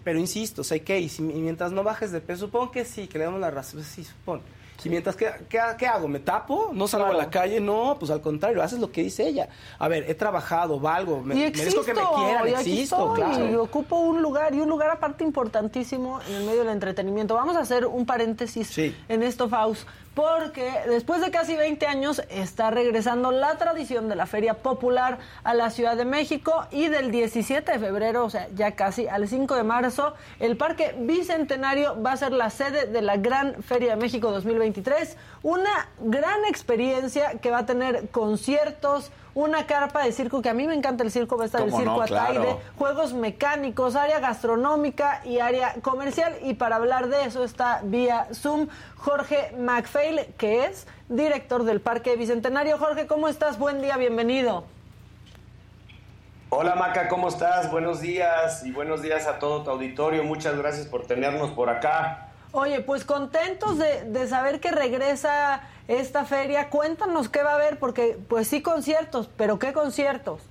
Pero insisto, sea, ¿qué? Y, si- y mientras no bajes de peso, supongo que sí, que le damos la razón. Sí, supongo. Y mientras, ¿qué, qué, qué hago? ¿Me tapo? ¿No salgo Claro. a la calle? No, pues al contrario, haces lo que dice ella. A ver, he trabajado, valgo, me, y merezco existo, que me quieran, y existo, estoy, y claro. ocupo un lugar, y un lugar aparte importantísimo en el medio del entretenimiento. Vamos a hacer un paréntesis Sí. en esto, Faust, porque después de casi 20 años está regresando la tradición de la Feria Popular a la Ciudad de México y del 17 de febrero, o sea, ya casi al 5 de marzo, el Parque Bicentenario va a ser la sede de la Gran Feria de México 2023, una gran experiencia que va a tener conciertos, una carpa de circo, que a mí me encanta el circo, va a estar el ¿Cómo circo no? Ataide, Claro. juegos mecánicos, área gastronómica y área comercial. Y para hablar de eso está vía Zoom Jorge McPhail, que es director del Parque Bicentenario. Jorge, ¿cómo estás? Buen día, bienvenido. Hola Maca, ¿cómo estás? Buenos días y buenos días a todo tu auditorio. Muchas gracias por tenernos por acá. Oye, pues contentos de, saber que regresa esta feria. Cuéntanos qué va a haber, porque pues sí conciertos, pero ¿qué conciertos?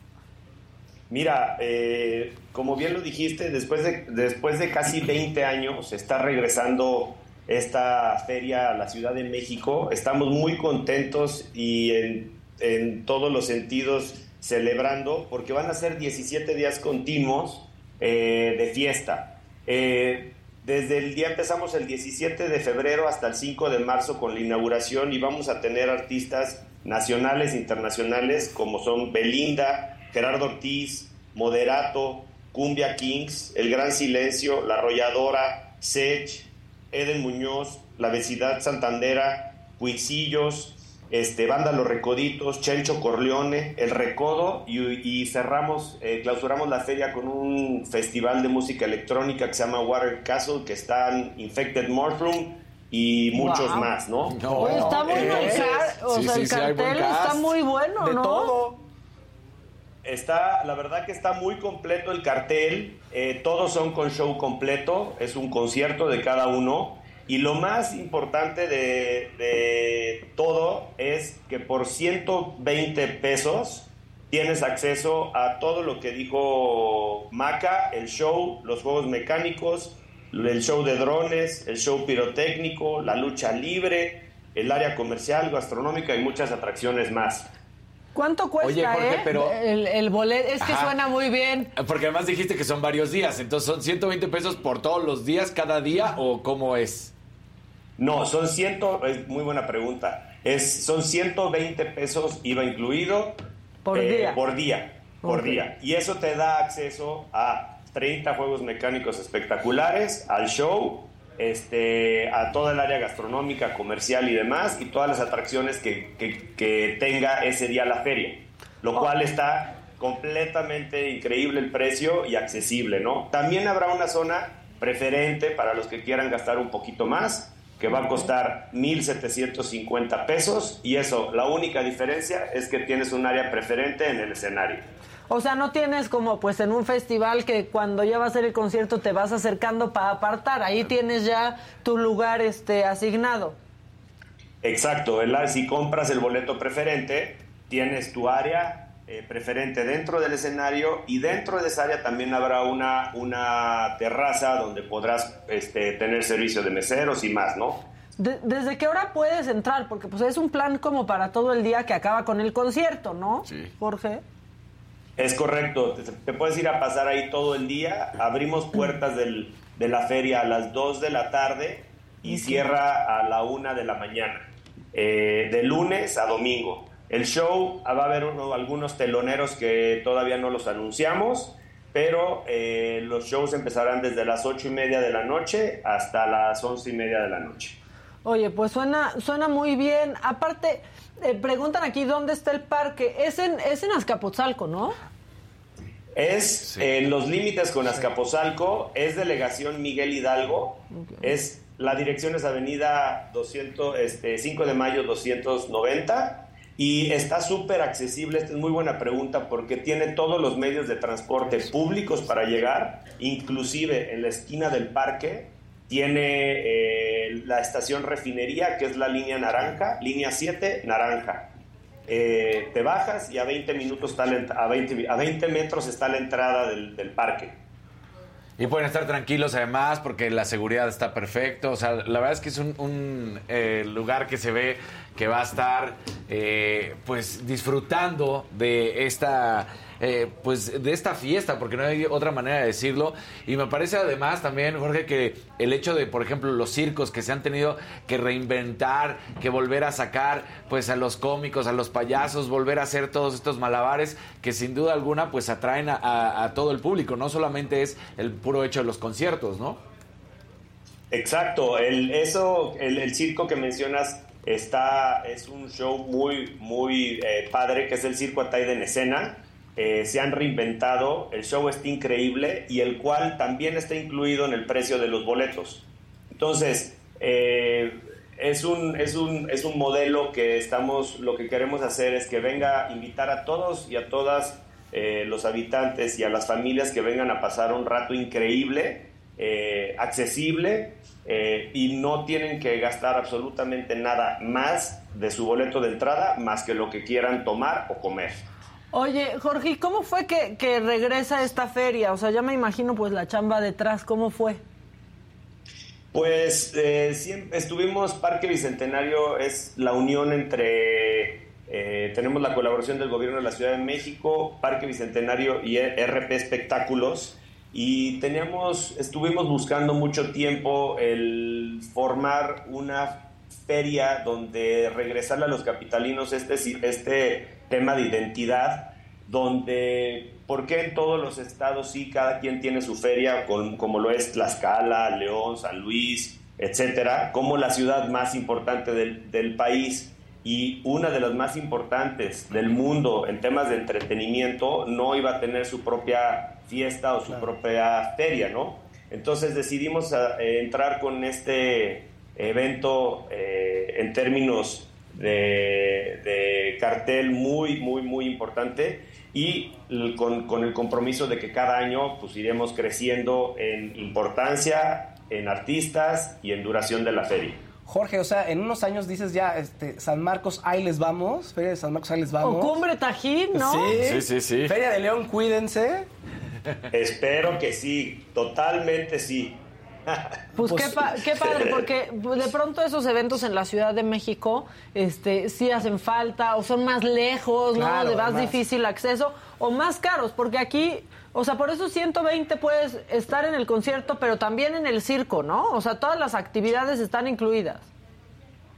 Mira, eh, como bien lo dijiste, después de, después de casi 20 años está regresando esta feria a la Ciudad de México. Estamos muy contentos y en, en todos los sentidos celebrando porque van a ser 17 días continuos eh, de fiesta. Eh, desde el día empezamos el 17 de febrero hasta el 5 de marzo con la inauguración y vamos a tener artistas nacionales e internacionales como son Belinda, Gerardo Ortiz, Moderato, Cumbia Kings, El Gran Silencio, La Arrolladora, Sech, Eden Muñoz, La Vecindad Santandera, Cuisillos, este, Banda Los Recoditos, Chencho Corleone, El Recodo y, y cerramos, eh, clausuramos la feria con un festival de música electrónica que se llama Water Castle, que están Infected Mushroom y muchos Wow. más, ¿no? No, Oye, está bueno el, eh, car- o sí, sea, sí, el sí, hay buen cartel está muy bueno, De ¿no? todo. Está, la verdad que está muy completo el cartel, eh, todos son con show completo, es un concierto de cada uno y lo más importante de, de todo es que por 120 pesos tienes acceso a todo lo que dijo Maca, el show, los juegos mecánicos, el show de drones, el show pirotécnico, la lucha libre, el área comercial, gastronómica y muchas atracciones más. ¿Cuánto cuesta, Oye, Jorge, eh? pero- El, el boleto, es que Ajá. suena muy bien. Porque además dijiste que son varios días, entonces son 120 pesos por todos los días, cada día, o cómo es? No, son ciento, es muy buena pregunta. Es, son 120 pesos IVA incluido Por día. Por día, por día. Y eso te da acceso a 30 juegos mecánicos espectaculares, al show, este, a toda el área gastronómica, comercial y demás, y todas las atracciones que, que- que tenga ese día la feria. Lo Oh. cual está completamente increíble el precio y accesible, ¿no? También habrá una zona preferente para los que quieran gastar un poquito más, que va a costar 1.750 pesos y eso, la única diferencia es que tienes un área preferente en el escenario. O sea, no tienes como pues en un festival que cuando ya va a ser el concierto te vas acercando para apartar. Ahí tienes ya tu lugar este asignado. Exacto, el- si compras el boleto preferente, tienes tu área eh, preferente dentro del escenario y dentro de esa área también habrá una, una terraza donde podrás este, tener servicio de meseros y más, ¿no? De- ¿Desde qué hora puedes entrar? Porque pues es un plan como para todo el día que acaba con el concierto, ¿no? Sí. Jorge. Es correcto, te, te puedes ir a pasar ahí todo el día. Abrimos puertas del- de la feria a las 2 de la tarde y cierra a la 1 de la mañana, eh, de lunes a domingo. El show, ah, va a haber uno- algunos teloneros que todavía no los anunciamos, pero eh, los shows empezarán desde las ocho y media de la noche hasta las once y media de la noche. Oye, pues suena, suena muy bien. Aparte, eh, preguntan aquí dónde está el parque. Es en, es en Azcapotzalco, ¿no? Es en los límites con Azcapotzalco, es delegación Miguel Hidalgo, es la dirección es Avenida 200, este, 5 de Mayo 290 y está súper accesible. Esta es muy buena pregunta porque tiene todos los medios de transporte públicos para llegar, inclusive en la esquina del parque tiene eh, la estación refinería, que es la línea naranja, línea 7, naranja. Eh, te bajas y a 20 minutos está a 20, a 20 metros está la entrada del, del parque. Y pueden estar tranquilos además porque la seguridad está perfecto. O sea, la verdad es que es un, un eh, lugar que se ve que va a estar eh, pues disfrutando de esta eh, pues de esta fiesta, porque no hay otra manera de decirlo. Y me parece además también, Jorge, que el hecho de, por ejemplo, los circos que se han tenido que reinventar, que volver a sacar pues a los cómicos, a los payasos, volver a hacer todos estos malabares que sin duda alguna pues atraen a, todo el público, no solamente es el puro hecho de los conciertos, ¿no? Exacto, el, eso, el circo que mencionas está, es un show muy, muy eh, padre, que es el Circo Ataide en escena. Eh, se han reinventado, el show está increíble y el cual también está incluido en el precio de los boletos. Entonces, eh, es, un, es, un, es un modelo que estamos, lo que queremos hacer es que venga invitar a todos y a todas los habitantes y a las familias que vengan a pasar un rato increíble, accesible eh, y no tienen que gastar absolutamente nada más de su boleto de entrada más que lo que quieran tomar o comer. Oye, Jorge, ¿cómo fue que, que regresa esta feria? O sea, ya me imagino pues la chamba detrás, ¿cómo fue? Pues eh, siempre estuvimos, Parque Bicentenario es la unión entre, eh, tenemos la colaboración del gobierno de la Ciudad de México, Parque Bicentenario y RP Espectáculos, y teníamos, estuvimos buscando mucho tiempo el formar una feria donde regresarle a los capitalinos este, este tema de identidad, donde, ¿por qué en todos los estados sí cada quien tiene su feria, con, como lo es Tlaxcala, León, San Luis, etcétera, como la ciudad más importante del, del país. Y una de las más importantes del mundo en temas de entretenimiento no iba a tener su propia fiesta o su propia feria, ¿no? Entonces decidimos eh, entrar con este evento eh, en términos de, cartel muy, muy, muy importante y con, con, el compromiso de que cada año pues iremos creciendo en importancia, en artistas y en duración de la feria. Jorge, o sea, en unos años dices ya, este, San Marcos, ahí les vamos, Feria de San Marcos, ahí les vamos. O Cumbre Tajín, ¿no? Sí, Sí, sí, sí. Feria de León, cuídense. Espero que sí, totalmente sí. Pues, Pues- qué, pa- qué padre, porque de pronto esos eventos en la Ciudad de México este, sí hacen falta o son más lejos, ¿no? Claro, de más además. difícil acceso o más caros, porque aquí, o sea, por eso 120 puedes estar en el concierto, pero también en el circo, ¿no? O sea, todas las actividades están incluidas.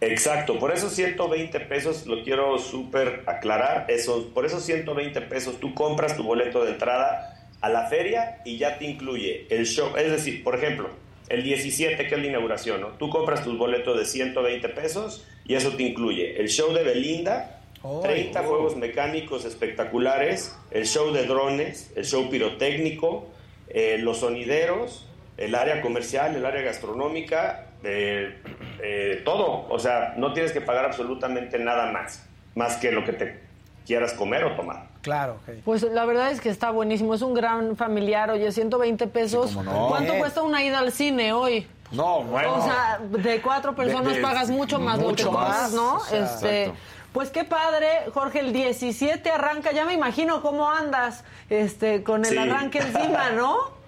Exacto, por esos 120 pesos, lo quiero súper aclarar, eso, por esos 120 pesos tú compras tu boleto de entrada a la feria y ya te incluye el show, es decir, por ejemplo, el 17 que es la inauguración, ¿no? Tú compras tus boletos de 120 pesos y eso te incluye el show de Belinda, Oh, 30 oh. juegos mecánicos espectaculares, el show de drones, el show pirotécnico, eh, los sonideros, el área comercial, el área gastronómica, eh, eh, todo. O sea, no tienes que pagar absolutamente nada más, más que lo que te quieras comer o tomar. Claro, ok. Pues la verdad es que está buenísimo, es un gran familiar, oye, 120 pesos. Sí, cómo no. ¿Cuánto cuesta una ida al cine hoy? No, bueno. O sea, de cuatro personas de- pagas mucho más lo que mucho más, ¿no? o sea, este, Exacto. pues qué padre, Jorge, el 17 arranca, ya me imagino cómo andas, este, con el Sí. arranque encima, ¿no? (laughs)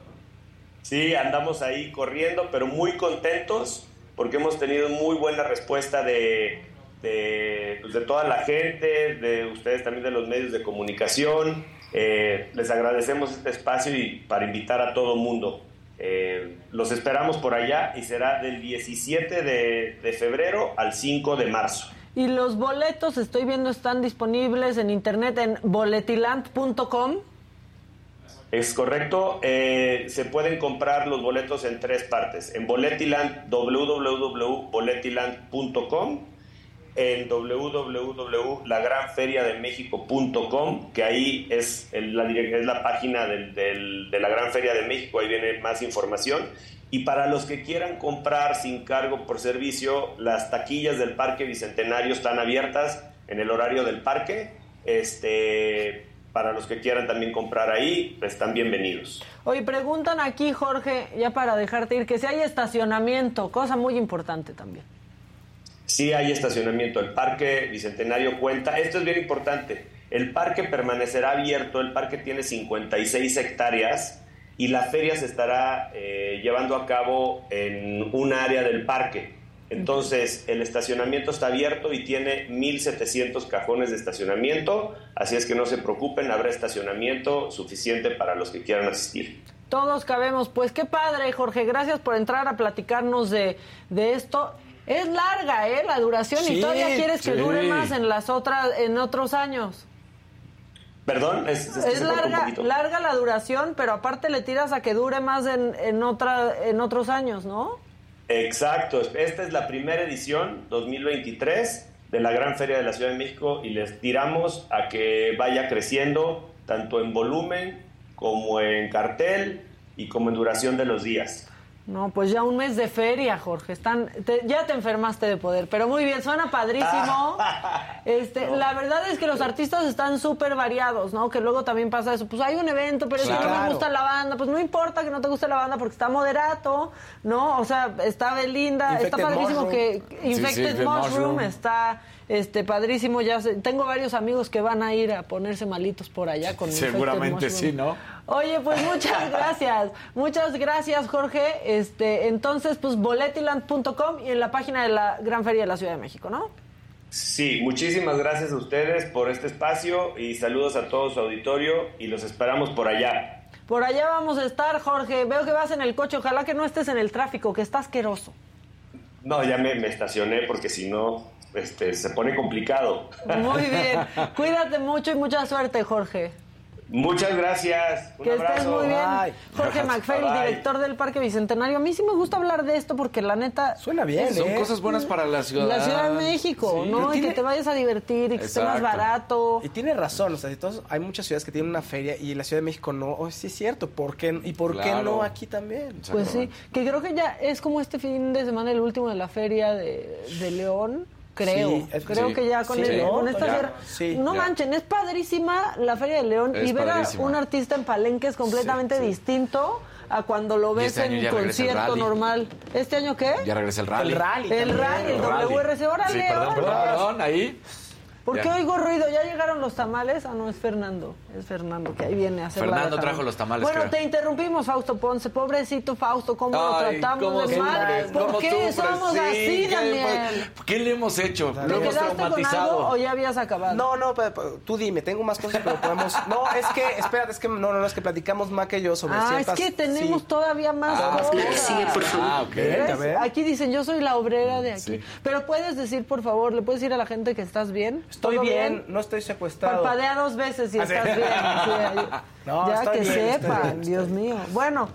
Sí, andamos ahí corriendo, pero muy contentos porque hemos tenido muy buena respuesta de, de, pues, de toda la gente, de ustedes también de los medios de comunicación. Eh, les agradecemos este espacio y para invitar a todo mundo. Eh, los esperamos por allá y será del 17 de, de febrero al 5 de marzo. Y los boletos, estoy viendo, están disponibles en internet en boletiland.com. Es correcto. Eh, se pueden comprar los boletos en tres partes. En Boletiland, www.boletiland.com, en www.lagranferiademexico.com, que ahí es, la, página de la Gran Feria de México, ahí viene más información. Y para los que quieran comprar sin cargo por servicio, las taquillas del Parque Bicentenario están abiertas en el horario del parque. Este, para los que quieran también comprar ahí, están bienvenidos. Oye, preguntan aquí, Jorge, ya para dejarte ir, que si hay estacionamiento, cosa muy importante también. Sí hay estacionamiento. El Parque Bicentenario cuenta. Esto es bien importante. El parque permanecerá abierto. El parque tiene 56 hectáreas y la feria se estará eh, llevando a cabo en un área del parque. Entonces, el estacionamiento está abierto y tiene 1.700 cajones de estacionamiento. Así es que no se preocupen, habrá estacionamiento suficiente para los que quieran asistir. Todos cabemos. Pues qué padre, Jorge. Gracias por entrar a platicarnos de, de esto. Es larga, ¿eh? La duración y todavía quieres que sí. dure más en las otras, en otros años. Perdón, es, es que larga, larga la duración, pero aparte le tiras a que dure más en, en, otra, en otros años, ¿no? Exacto, esta es la primera edición 2023 de la Gran Feria de la Ciudad de México y les tiramos a que vaya creciendo tanto en volumen como en cartel y como en duración de los días. No, pues ya un mes de feria, Jorge. Están, te- ya te enfermaste de poder, pero muy bien, suena padrísimo. (laughs) Este, la verdad es que los artistas están súper variados, ¿no? Que luego también pasa eso. Pues hay un evento, pero es que no me Claro. gusta la banda. Pues no importa que no te guste la banda porque está moderato, ¿no? O sea, está Belinda, está padrísimo Mushroom. que sí, Infected Infected Mushroom, Mushroom. está este padrísimo. Ya sé- tengo varios amigos que van a ir a ponerse malitos por allá con Seguramente sí, ¿no? Oye, pues (laughs) muchas gracias. Muchas gracias, Jorge. Este, entonces, pues boletiland.com y en la página de la Gran Feria de la Ciudad de México, ¿no? Sí, muchísimas gracias a ustedes por este espacio y saludos a todo su auditorio y los esperamos por allá. Por allá vamos a estar, Jorge. Veo que vas en el coche. Ojalá que no estés en el tráfico, que está asqueroso. No, ya me, me estacioné porque si no este, se pone complicado. Muy bien. (laughs) Cuídate mucho y mucha suerte, Jorge. Muchas gracias. Un que estés muy bien. Bye. Jorge (laughs) Bye. director del Parque Bicentenario. A mí sí me gusta hablar de esto porque la neta... Suena bien, Son ¿eh? cosas buenas para la ciudad. La Ciudad de México, Sí. ¿no? Y que te vayas a divertir y que esté más barato. Y tiene razón, o sea, si todos- hay muchas ciudades que tienen una feria y la Ciudad de México no. Oh, sí es cierto, ¿por qué? ¿Y por qué no aquí también? Pues sí, que creo que ya es como este fin de semana el último de la feria de, de León. Creo, Sí, es- creo sí. que ya con, Sí, el- ¿no? con esta Ya, sí, no ya. manchen, es padrísima la Feria de León Es y ver a un artista en Palenque es completamente Sí, sí. distinto a cuando lo ves este en el concierto normal. ¿Este año qué? Ya regresa el rally. El rally. el también. rally, el El rally. WRC. Órale, Sí, perdón, órale. perdón, perdón, ahí. ¿Por qué oigo ruido? ¿Ya llegaron los tamales? Ah, no, es Fernando. Es Fernando que ahí viene a hacer la Fernando trajo los tamales, Bueno, creo. te interrumpimos, Fausto Ponce. Pobrecito Fausto, ¿cómo lo tratamos ¿cómo de mal? ¿Por ¿Cómo qué sufres? somos Sí, así, ¿qué Daniel? ¿Qué le hemos hecho? ¿Te Lo hemos quedaste con algo traumatizado. o ya habías acabado? No, no, pe- pe- tú dime, tengo más cosas, pero podemos. No, es que, espérate, es que no, no, no, es que platicamos Maca y yo sobre Ah, ciertas. es que tenemos sí. todavía más Ah, cosas. sigue, por favor. Ah, ok. Venga, ¿Ves? a ver. Aquí dicen, yo soy la obrera de aquí. Sí. Pero puedes decir, por favor, le puedes decir a la gente que estás bien. Estoy ¿Todo bien, no estoy secuestrado. Parpadea dos veces si Ah, estás bien. sí, ahí. (laughs) No, ya estoy que bien, estoy sepan, estoy Dios mío. Bueno,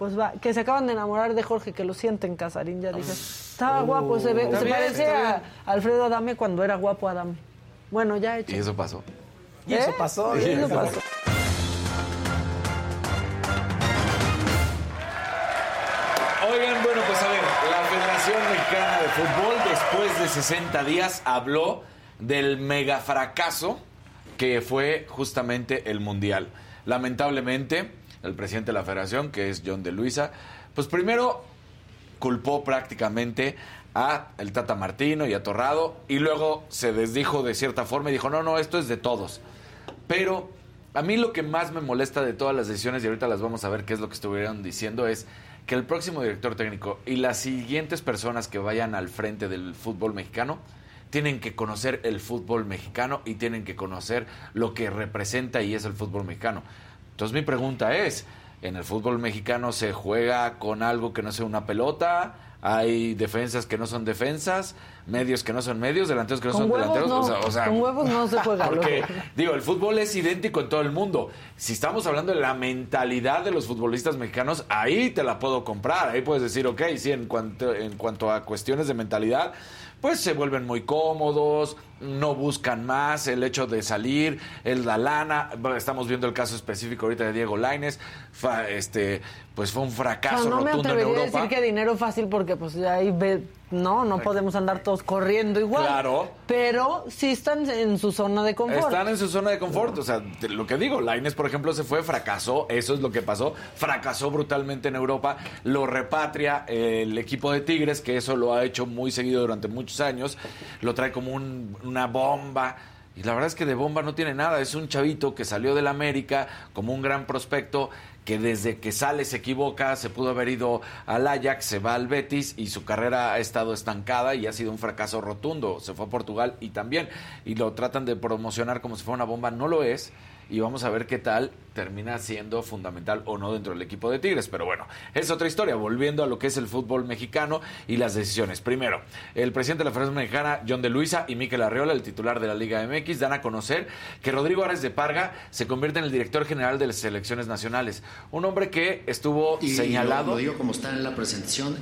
pues va, que se acaban de enamorar de Jorge, que lo sienten, Casarín, ya dije. Estaba guapo, se, ve, está se bien, parece a Alfredo Adame cuando era guapo Adame. Bueno, ya hecho. Y eso pasó. Y eso ¿Eh? pasó. Y y eso eso pasó. Oigan, bueno, pues a ver, la Federación Mexicana de Fútbol después de 60 días habló del mega fracaso que fue justamente el Mundial. Lamentablemente, el presidente de la Federación, que es John de Luisa, pues primero culpó prácticamente a el Tata Martino y a Torrado y luego se desdijo de cierta forma y dijo, no, no, esto es de todos. Pero a mí lo que más me molesta de todas las decisiones, y ahorita las vamos a ver qué es lo que estuvieron diciendo, es que el próximo director técnico y las siguientes personas que vayan al frente del fútbol mexicano tienen que conocer el fútbol mexicano y tienen que conocer lo que representa y es el fútbol mexicano. Entonces mi pregunta es, ¿en el fútbol mexicano se juega con algo que no sea una pelota? hay defensas que no son defensas, medios que no son medios, delanteros que no Con son huevos delanteros. no, o sea, o sea, con huevos no se juega. porque, digo, el fútbol es idéntico en todo el mundo. Si estamos hablando de la mentalidad de los futbolistas mexicanos, ahí te la puedo comprar. Ahí puedes decir, ok, sí, en cuanto, en cuanto a cuestiones de mentalidad, pues se vuelven muy cómodos, no buscan más el hecho de salir, el la lana. Estamos viendo el caso específico ahorita de Diego Laines. Este, pues fue un O fracaso sea, no me rotundo en atrevería a Europa. decir que dinero fácil porque pues ahí ve, no, no podemos andar todos corriendo igual. Claro. Pero sí están en su zona de confort. Están en su zona de confort. O sea, lo que digo, Laines, por ejemplo, se fue, fracasó. Eso es lo que pasó. Fracasó brutalmente en Europa. Lo repatria el equipo de Tigres, que eso lo ha hecho muy seguido durante muchos años. Lo trae como un- una bomba. Y la verdad es que de bomba no tiene nada. Es un chavito que salió del América como un gran prospecto que desde que sale se equivoca, se pudo haber ido al Ajax, se va al Betis y su carrera ha estado estancada y ha sido un fracaso rotundo. Se fue a Portugal y también, y lo tratan de promocionar como si fuera una bomba, no lo es. Y vamos a ver qué tal termina siendo fundamental o no dentro del equipo de Tigres. Pero bueno, es otra historia. Volviendo a lo que es el fútbol mexicano y las decisiones. Primero, el presidente de la Federación Mexicana, John de Luisa, y Miquel Arriola, el titular de la Liga MX, dan a conocer que Rodrigo Ares de Parga se convierte en el director general de las selecciones nacionales. Un hombre que estuvo Y señalado. Lo, lo digo como está en la presentación.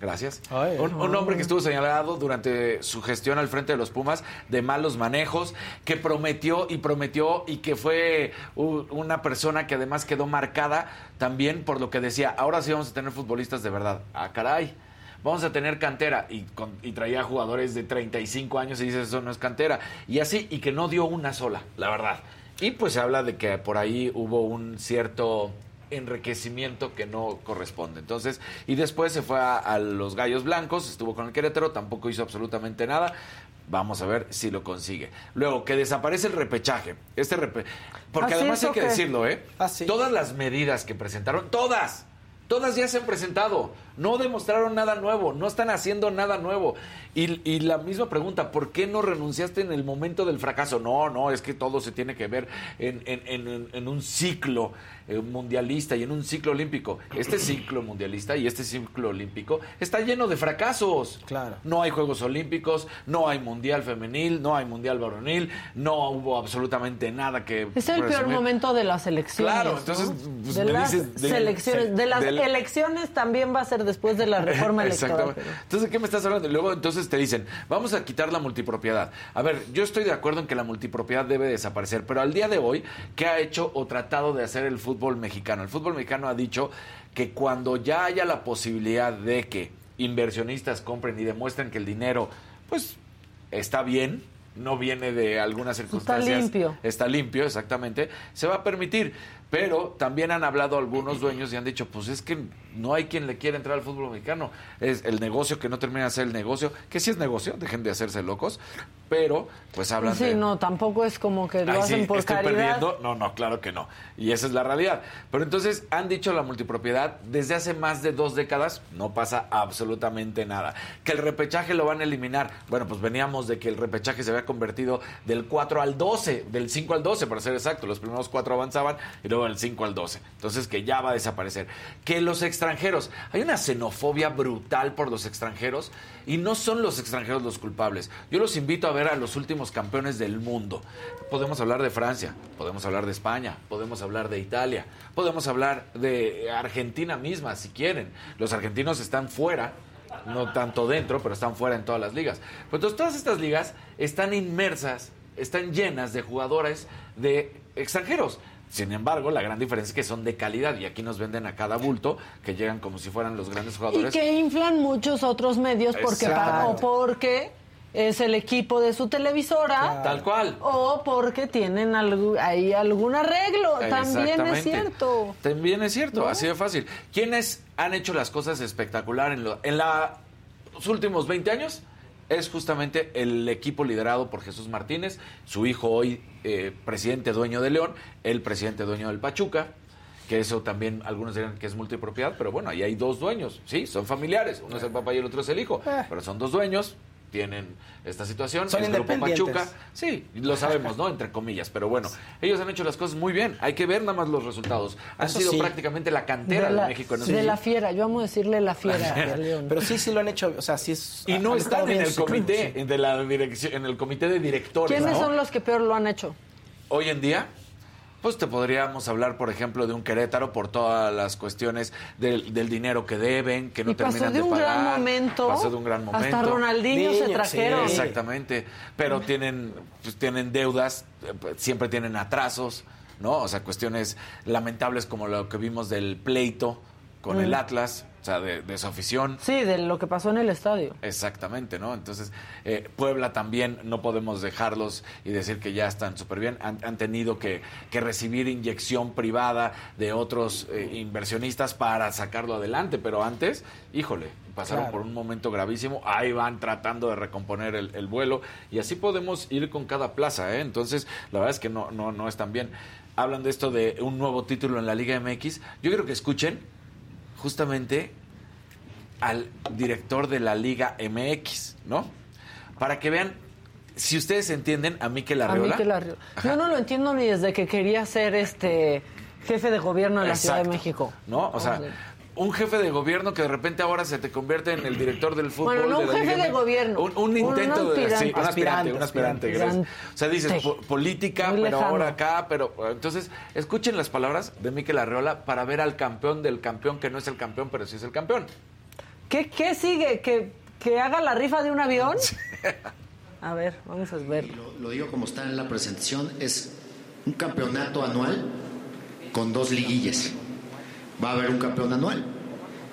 Gracias. Ay, un, un hombre que estuvo señalado durante su gestión al frente de los Pumas de malos manejos, que prometió y prometió y que fue una persona que además quedó marcada también por lo que decía, ahora sí vamos a tener futbolistas de verdad. Ah, caray. Vamos a tener cantera y, con- y traía jugadores de 35 años y dices eso no es cantera. Y así, y que no dio una sola, la verdad. Y pues se habla de que por ahí hubo un cierto enriquecimiento que no corresponde. Entonces, y después se fue a, a los Gallos Blancos, estuvo con el Querétaro, tampoco hizo absolutamente nada. Vamos a ver si lo consigue. Luego, que desaparece el repechaje. Este repe- Porque ¿Ah, además hay ¿Eso que decirlo, ¿eh? Ah. Todas las medidas que presentaron, todas, todas ya se han presentado. No demostraron nada nuevo, no están haciendo nada nuevo. Y, y la misma pregunta, ¿por qué no renunciaste en el momento del fracaso? No, no, es que todo se tiene que ver en, en- en- en un ciclo eh, mundialista y en un ciclo olímpico. Este ciclo mundialista y este ciclo olímpico está lleno de fracasos. Claro. No hay Juegos Olímpicos, no hay Mundial Femenil, no hay Mundial Varonil, no hubo absolutamente nada que... Es el peor momento de las elecciones. Claro, ¿no? entonces, pues, de me las dices de- selecciones, de las del- elecciones también va a ser después de la reforma (laughs) electoral. Entonces, ¿de qué me estás hablando? Y luego, entonces te dicen, vamos a quitar la multipropiedad. A ver, yo estoy de acuerdo en que la multipropiedad debe desaparecer, pero al día de hoy, ¿qué ha hecho o tratado de hacer el fútbol mexicano? El fútbol mexicano ha dicho que cuando ya haya la posibilidad de que inversionistas compren y demuestren que el dinero, pues, está bien, no viene de algunas circunstancias. limpio. Está limpio, exactamente. Se va a permitir. Pero también han hablado algunos dueños y han dicho, pues es que no hay quien le quiera entrar al fútbol mexicano. Es el negocio que no termina de ser el negocio, que sí es negocio, dejen de hacerse locos, pero pues hablan Sí, de... no, tampoco es como que lo Ay, hacen sí, por estoy caridad. perdiendo. No, no, claro que no. Y esa es la realidad. Pero entonces han dicho la multipropiedad desde hace más de dos décadas, no pasa absolutamente nada. Que el repechaje lo van a eliminar. Bueno, pues veníamos de que el repechaje se había convertido del 4 al 12, del 5 al 12, para ser exacto. Los primeros cuatro avanzaban y luego del 5 al 12. Entonces que ya va a desaparecer. Que los extranjeros, hay una xenofobia brutal por los extranjeros y no son los extranjeros los culpables. Yo los invito a ver a los últimos campeones del mundo. Podemos hablar de Francia, podemos hablar de España, podemos hablar de Italia, podemos hablar de Argentina misma, si quieren. Los argentinos están fuera, no tanto dentro, pero están fuera en todas las ligas. Pues entonces todas estas ligas están inmersas, están llenas de jugadores de extranjeros. Sin embargo, la gran diferencia es que son de calidad y aquí nos venden a cada bulto que llegan como si fueran los grandes Y jugadores. que inflan muchos otros medios porque para- o porque es el equipo de su televisora Tal cual. o porque tienen algu- ahí algún arreglo. También es cierto. También es cierto, así de fácil. ¿Quiénes han hecho las cosas espectacular en, lo- en la- los últimos 20 años? Es justamente el equipo liderado por Jesús Martínez, su hijo hoy eh, presidente dueño de León, el presidente dueño del Pachuca, que eso también algunos dirán que es multipropiedad, pero bueno, ahí hay dos dueños, sí, son familiares, uno es el papá y el otro es el hijo, Eh. pero son dos dueños, tienen esta situación. Son es Grupo independientes. Pachuca. Sí, lo sabemos, ¿no? Entre comillas. Pero bueno, ellos han hecho las cosas muy bien. Hay que ver nada más los resultados. Han Eso sido sí. prácticamente la cantera de de, la, México en de la fiera, yo amo decirle la fiera. Pero sí, sí lo han hecho, o sea, sí es... Y no están en el comité, sí. de la dirección, en el comité de directores. ¿Quiénes ¿no? son los que peor lo han hecho? Hoy en día, pues te podríamos hablar, por ejemplo, de un Querétaro por todas las cuestiones del, del dinero que deben, que no y pasó terminan de un pagar. gran momento. Pasó de un gran momento. Hasta Ronaldinho se trajeron. sí. Exactamente. Pero tienen, pues, tienen deudas, pues, siempre tienen atrasos, ¿no? O sea, cuestiones lamentables como lo que vimos del pleito con el Atlas, o sea, de, de su afición. Sí, de lo que pasó en el estadio. Exactamente, ¿no? Entonces, eh, Puebla también no podemos dejarlos y decir que ya están súper bien. Han, han tenido que, que recibir inyección privada de otros eh, inversionistas para sacarlo adelante, pero antes, híjole, pasaron Claro. por un momento gravísimo. Ahí van tratando de recomponer el, el vuelo y así podemos ir con cada plaza, ¿eh? Entonces, la verdad es que no, no, no están bien. Hablan de esto de un nuevo título en la Liga MX. Yo quiero que escuchen justamente al director de la Liga MX, ¿no? Para que vean, si ustedes entienden a Mikel A mí Arriola. que la- Yo no lo entiendo ni desde que quería ser este jefe de gobierno de la Ciudad de México. ¿No? O sea, un jefe de gobierno que de repente ahora se te convierte en el director del fútbol. Bueno, no de un la jefe Liga de gobierno, Un, un un intento de. aspirante. Sí, un aspirante, Aspirante, un aspirante. aspirante. gracias. O sea, dices po- política, Muy pero lejano. ahora acá, pero. Entonces, escuchen las palabras de Mikel Arriola para ver al campeón del campeón que no es el campeón, pero sí es el campeón. ¿Qué, qué sigue? ¿Que, ¿Que haga la rifa de un avión? A ver, vamos a ver. Lo, lo digo como está en la presentación, es un campeonato anual con dos liguillas. Va a haber un campeón anual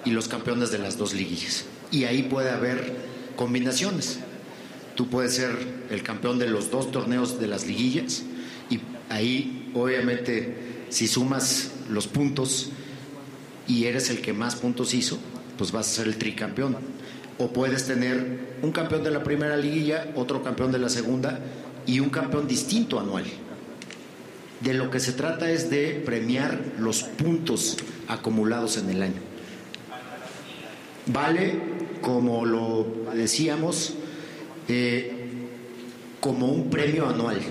y los campeones de las dos liguillas. Y ahí puede haber combinaciones. Tú puedes ser el campeón de los dos torneos de las liguillas y ahí obviamente si sumas los puntos y eres el que más puntos hizo, pues vas a ser el tricampeón. O puedes tener un campeón de la primera liguilla, otro campeón de la segunda y un campeón distinto anual. De lo que se trata es de premiar los puntos acumulados en el año. Vale, como lo decíamos, eh, como un premio anual.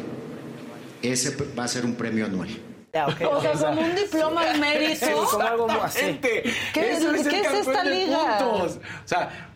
Ese va a ser un premio anual. Ya, O sea, como un diploma al mérito. Sí, como algo así. Exactamente. ¿Qué- es esta liga? puntos. O sea,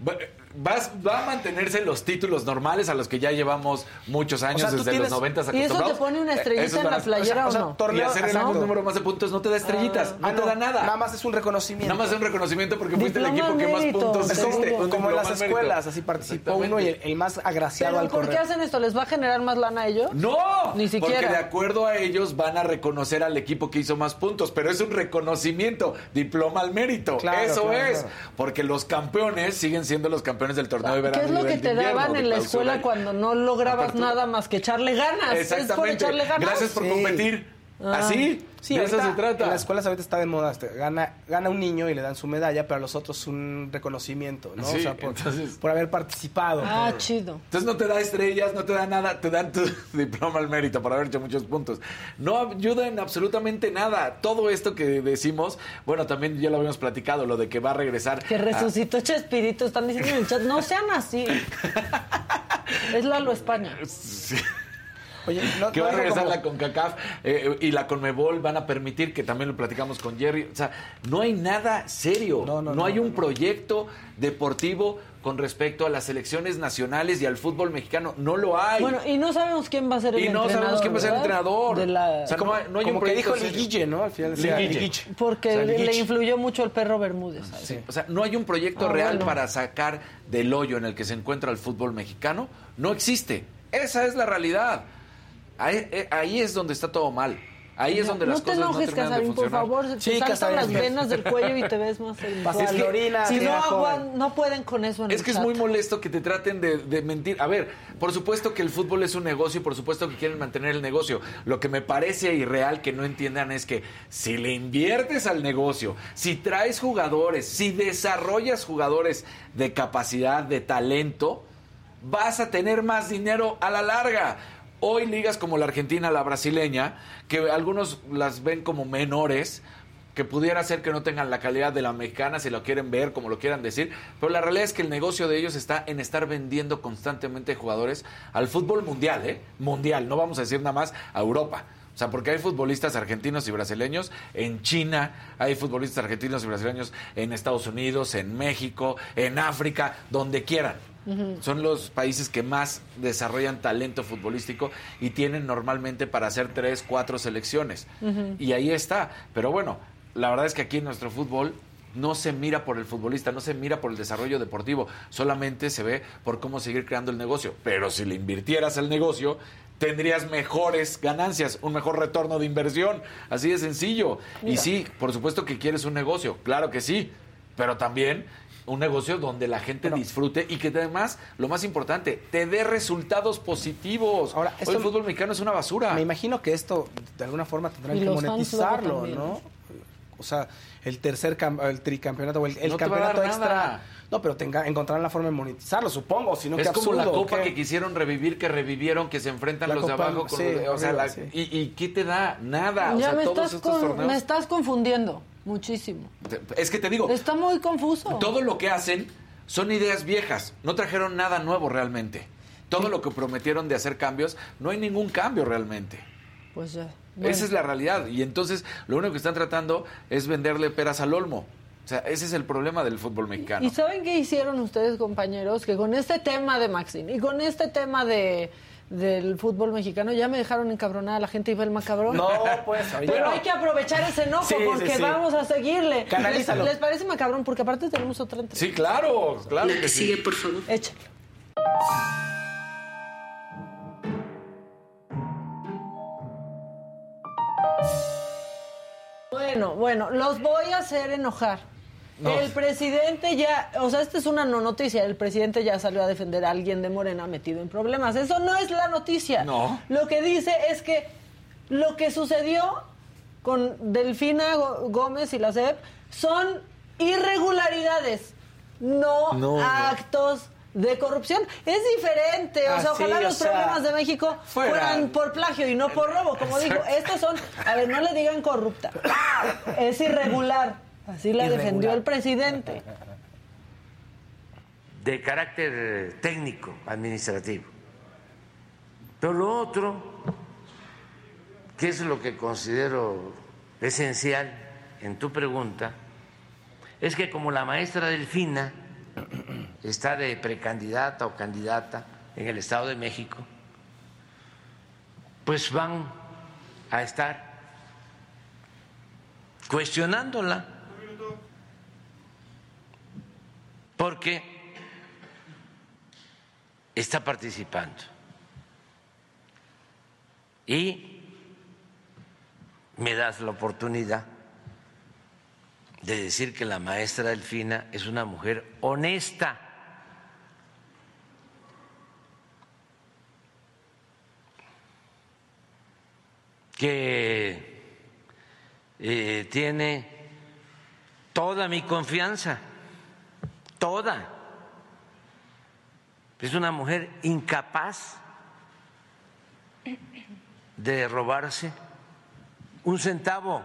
vas- va a mantenerse los títulos normales a los que ya llevamos muchos años, sea, tú desde tienes- los 90 ¿Y eso te acostumbrados. pone una Eh, estrellita esos en la playera o sea, o no? Y torneo- hacer el número más de puntos no te da estrellitas, Ah, no te da nada. Nada más es un reconocimiento. Nada más es un reconocimiento porque fuiste el equipo que más mérito, puntos Es como, hiciste. Como en las al mérito. escuelas, así participó uno y el, el más agraciado ¿Pero al por qué correr. hacen esto? ¿Les va a generar más lana a ellos? No, Ni siquiera. Porque de acuerdo a ellos van a reconocer al equipo que hizo más puntos, pero es un reconocimiento, diploma al mérito. Claro, Eso claro, es, claro. porque los campeones siguen siendo los campeones del torneo de verano. ¿Qué es lo que te invierno, daban en la escuela cuando no lograbas Apertura. nada más que echarle ganas? ¿Es por Exactamente. echarle ganas? Gracias por Sí. competir. Ah. Así, Sí, de eso se trata. En las escuelas ahorita está de moda. este, gana, gana un niño y le dan su medalla, pero a los otros un reconocimiento, ¿no? Sí, o sea, por, entonces- por haber participado. Ah, por- chido. Entonces no te da estrellas, no te da nada, te dan tu (laughs) diploma al mérito por haber hecho muchos puntos. No ayuda en absolutamente nada. Todo esto que decimos, bueno, también ya lo habíamos platicado, lo de que va a regresar. Que a- resucitó Chespirito. Están diciendo en el chat, no sean así. (laughs) es Lalo España. Sí. Oye, no, que no va a regresar como- la CONCACAF eh, y la CONMEBOL van a permitir, que también lo platicamos con Jerry, o sea, no hay nada serio, No, no, no, no, hay un no. proyecto deportivo con respecto a las selecciones nacionales y al fútbol mexicano, no lo hay. Bueno, y no sabemos quién va a ser el y no entrenador. sabemos quién va a ser el entrenador. De la... O sea, no hay, no hay como un que proyecto dijo. Liguille, ¿no? Al final decía Liguille. Liguille. Porque O sea, le influyó mucho el perro Bermúdez. Sí, O sea, no hay un proyecto Ah, real bueno. para sacar del hoyo en el que se encuentra el fútbol mexicano. No existe. Esa es la realidad. Ahí, eh, ahí es donde está todo mal. Ahí es donde no las te cosas enojes, no terminan Casarín, de por favor. Se Sí, te saltan Casarín, las es que- venas del cuello y te ves más (laughs) sensual. Pastis Florina, si no, joven. no pueden con eso en Es el que es muy molesto que te traten de, de mentir. A ver, por supuesto que el fútbol es un negocio y por supuesto que quieren mantener el negocio. Lo que me parece irreal que no entiendan es que si le inviertes al negocio, si traes jugadores, si desarrollas jugadores de capacidad, de talento, vas a tener más dinero a la larga. Hoy ligas como la argentina, la brasileña, que algunos las ven como menores, que pudiera ser que no tengan la calidad de la mexicana, si lo quieren ver, como lo quieran decir, pero la realidad es que el negocio de ellos está en estar vendiendo constantemente jugadores al fútbol mundial, ¿eh? Mundial, no vamos a decir nada más a Europa. O sea, porque hay futbolistas argentinos y brasileños en China, hay futbolistas argentinos y brasileños en Estados Unidos, en México, en África, donde quieran. Son los países que más desarrollan talento futbolístico y tienen normalmente para hacer tres, cuatro selecciones. Y ahí está. Pero bueno, la verdad es que aquí en nuestro fútbol no se mira por el futbolista, no se mira por el desarrollo deportivo, solamente se ve por cómo seguir creando el negocio. Pero si le invirtieras el negocio, tendrías mejores ganancias, un mejor retorno de inversión. Así de sencillo. Y sí, por supuesto que quieres un negocio, claro que sí, pero también un negocio donde la gente disfrute y que además, lo más importante, te dé resultados positivos. Ahora, Hoy esto- el fútbol mexicano es una basura. Me imagino que esto de alguna forma tendrán Y que monetizarlo, ¿no? O sea, el tercer cam- el tricampeonato o el, No campeonato extra. nada. No, pero tenga, encontrarán la forma de monetizarlo, supongo, si no es qué como la copa que quisieron revivir, que revivieron, que se enfrentan La los de abajo. Con sí, los de- o sea, arriba, la- sí. y, y qué te da? Nada. o ya sea, me, todos estás estos con- torneos. me estás confundiendo muchísimo. Es que te digo, Está muy confuso. todo lo que hacen son ideas viejas. No trajeron nada nuevo realmente. Todo lo que prometieron de hacer cambios, no hay ningún cambio realmente. Pues ya. Esa es la realidad. Y entonces lo único que están tratando es venderle peras al olmo. O sea, ese es el problema del fútbol mexicano. ¿Y saben qué hicieron ustedes, compañeros? Que con este tema de Maxine y con este tema de del fútbol mexicano ya me dejaron encabronada la gente y el macabrón. No, pues, oye. Pero hay que aprovechar ese enojo Sí, porque sí. vamos a seguirle. ¿Les, Canalízalo. les parece macabrón? Porque aparte tenemos otra entrevista. Sí, claro, claro que sí. por favor. Échalo. Bueno, bueno, los voy a hacer enojar. No. El presidente ya, o sea, esta es una no noticia, el presidente ya salió a defender a alguien de Morena metido en problemas. Eso no es la noticia. No. Lo que dice es que lo que sucedió con Delfina Gómez y la SEP son irregularidades, no, actos de corrupción. Es diferente, o Ah, sea, ojalá los sea, problemas de México fuera. fueran por plagio y no por robo, como digo. Estos son, a ver, no le digan corrupta, es irregular. Así la Irregular. defendió el presidente. de carácter técnico, administrativo. Pero lo otro, que es lo que considero esencial en tu pregunta, es que como la maestra Delfina está de precandidata o candidata en el Estado de México, pues van a estar cuestionándola. Porque está participando. Y me das la oportunidad de decir que la maestra Delfina es una mujer honesta. que eh, tiene toda mi confianza, toda. Es una mujer incapaz de robarse un centavo.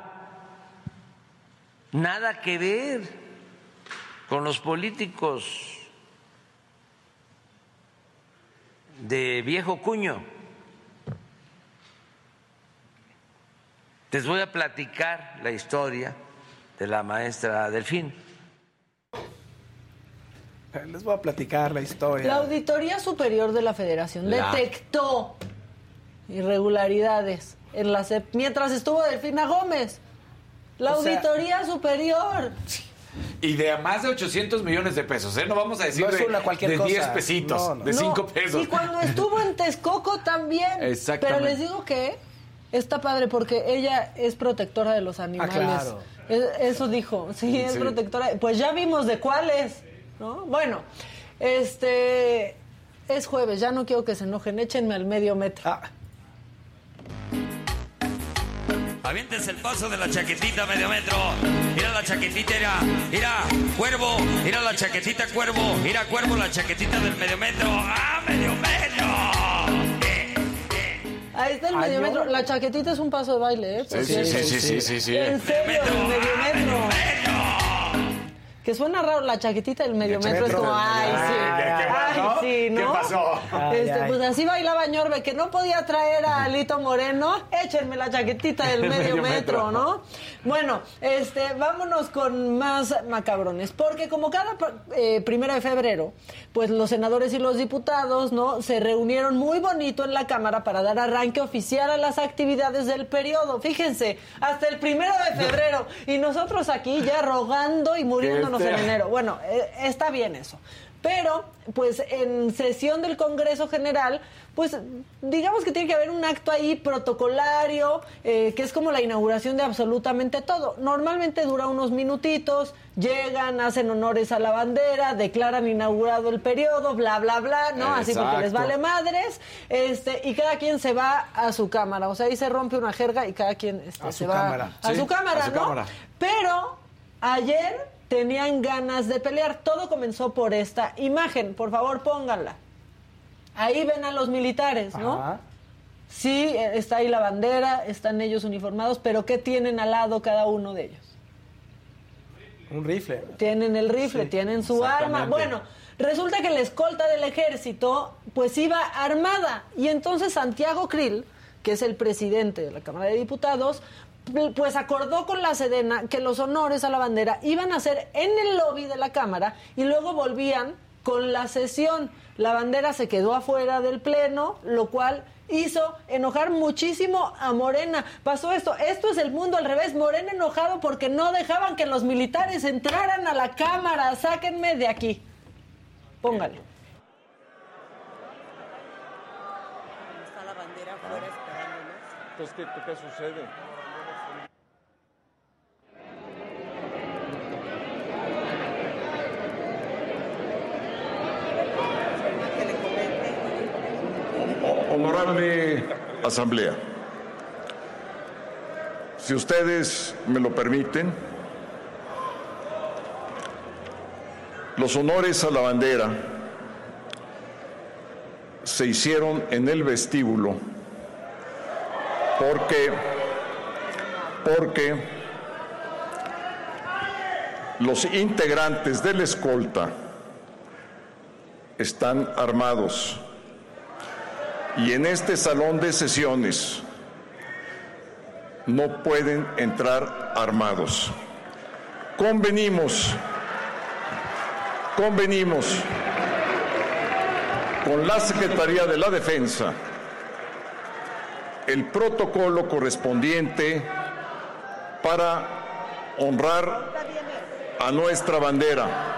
Nada que ver con los políticos de viejo cuño. Les voy a platicar la historia de la maestra Delfín. Les voy a platicar la historia. La Auditoría Superior de la Federación La- detectó irregularidades en la CEP mientras estuvo Delfina Gómez. La O sea- Auditoría Superior. Y de más de 800 millones de pesos, ¿eh? No vamos a decir No es de, una cualquier de cosa. 10 pesitos, No, no. de No, 5 pesos. Y cuando estuvo en Texcoco también. Exactamente. Pero les digo que está padre porque ella es protectora de los animales. claro. Es- Eso dijo, sí, es Sí. protectora. Pues ya vimos de cuáles, ¿no? Bueno, este es jueves, ya no quiero que se enojen, échenme al medio metro. Ah, Aviéntense el paso de la chaquetita medio metro. Mira la chaquetita, mira, mira, cuervo, mira la chaquetita cuervo, mira cuervo la chaquetita del medio metro. ¡Ah, medio metro! Eh, eh. Ahí está el medio metro. La chaquetita es un paso de baile, ¿eh? Sí, sí, sí, sí, sí, sí. En serio, el medio metro. Que suena raro la chaquetita del medio metro. Es como, ay, sí. ¿Qué pasó? Ay, sí, ¿no? ¿Qué pasó? Este, Ay. Pues así bailaba Ñorbe, que no podía traer a Alito Moreno. Échenme la chaquetita del (laughs) medio, medio metro, metro. ¿no? Bueno, este, vámonos con más macabrones. Porque como cada eh, primero de febrero, pues los senadores y los diputados, ¿no? Se reunieron muy bonito en la Cámara para dar arranque oficial a las actividades del periodo. Fíjense, hasta el primero de febrero. Y nosotros aquí ya rogando y muriéndonos Que en enero. Bueno, eh, está bien eso. Pero, pues en sesión del Congreso General, pues digamos que tiene que haber un acto ahí protocolario, eh, que es como la inauguración de absolutamente todo. Normalmente dura unos minutitos, llegan, hacen honores a la bandera, declaran inaugurado el periodo, bla, bla, bla, ¿no? Así porque les vale madres, este, y cada quien se va a su cámara. O sea, ahí se rompe una jerga y cada quien este, A se su va cámara. a Sí, su cámara, a su ¿no? cámara. Pero ayer tenían ganas de pelear. Todo comenzó por esta imagen. Por favor, pónganla. Ahí ven a los militares, ¿no? Ajá. Sí, eh, está ahí la bandera, están ellos uniformados, pero ¿qué tienen al lado cada uno de ellos? Un rifle. Tienen el rifle, tienen su arma. Bueno, resulta que la escolta del ejército pues iba armada y entonces Santiago Krill, que es el presidente de la Cámara de Diputados, pu- pues acordó con la Sedena que los honores a la bandera iban a ser en el lobby de la Cámara y luego volvían con la sesión. La bandera se quedó afuera del pleno, lo cual hizo enojar muchísimo a Morena. Pasó esto, esto es el mundo al revés, Morena enojado porque no dejaban que los militares entraran a la Cámara, sáquenme de aquí. Póngale. Está la bandera afuera esperándonos. Entonces, ¿qué, qué sucede? Honorable Asamblea, si ustedes me lo permiten, los honores a la bandera se hicieron en el vestíbulo porque, porque los integrantes de la escolta están armados y en este salón de sesiones no pueden entrar armados. Convenimos, convenimos con la Secretaría de la Defensa el protocolo correspondiente para honrar a nuestra bandera.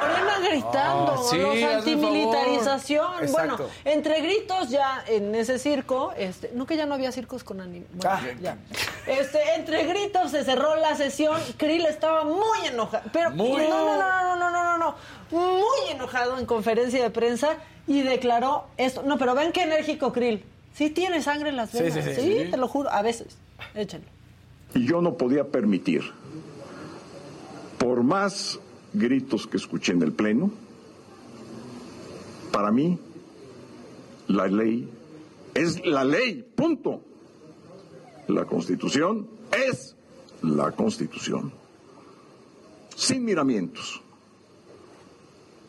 Morena gritando, Ah, sí, los antimilitarización. Bueno, entre gritos ya en ese circo, este, no que ya no había circos con animales. Ah. ya. Este, entre gritos se cerró la sesión. Krill estaba muy enojado. Pero Muy. no, no, no, no, no, no, no, no. Muy enojado en conferencia de prensa y declaró esto. No, pero ven qué enérgico Krill. Sí tiene sangre en las Sí, venas. sí, Sí, sí. te lo juro, a veces. Échenlo. Y yo no podía permitir, por más gritos que escuché en el Pleno, para mí la ley es la ley, punto. La Constitución es la Constitución. Sin miramientos.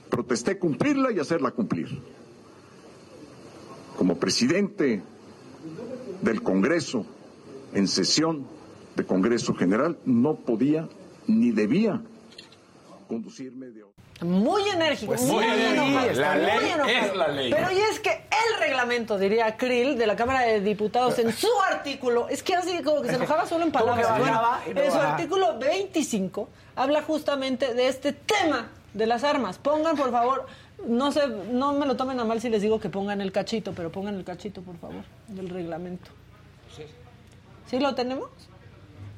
Protesté cumplirla y hacerla cumplir. Como presidente del Congreso en sesión de Congreso General, no podía ni debía conducirme de Muy enérgico, Pues muy sí, enojado. la muy ley enojado. es la ley. Pero y es que el reglamento, diría Krill, de la Cámara de Diputados, en su (laughs) artículo, es que así como que se (laughs) enojaba solo en palabras. en su artículo 25 habla justamente de este tema de las armas. Pongan, por favor, no sé, no me lo tomen a mal si les digo que pongan el cachito, pero pongan el cachito, por favor, del reglamento. ¿Sí lo tenemos?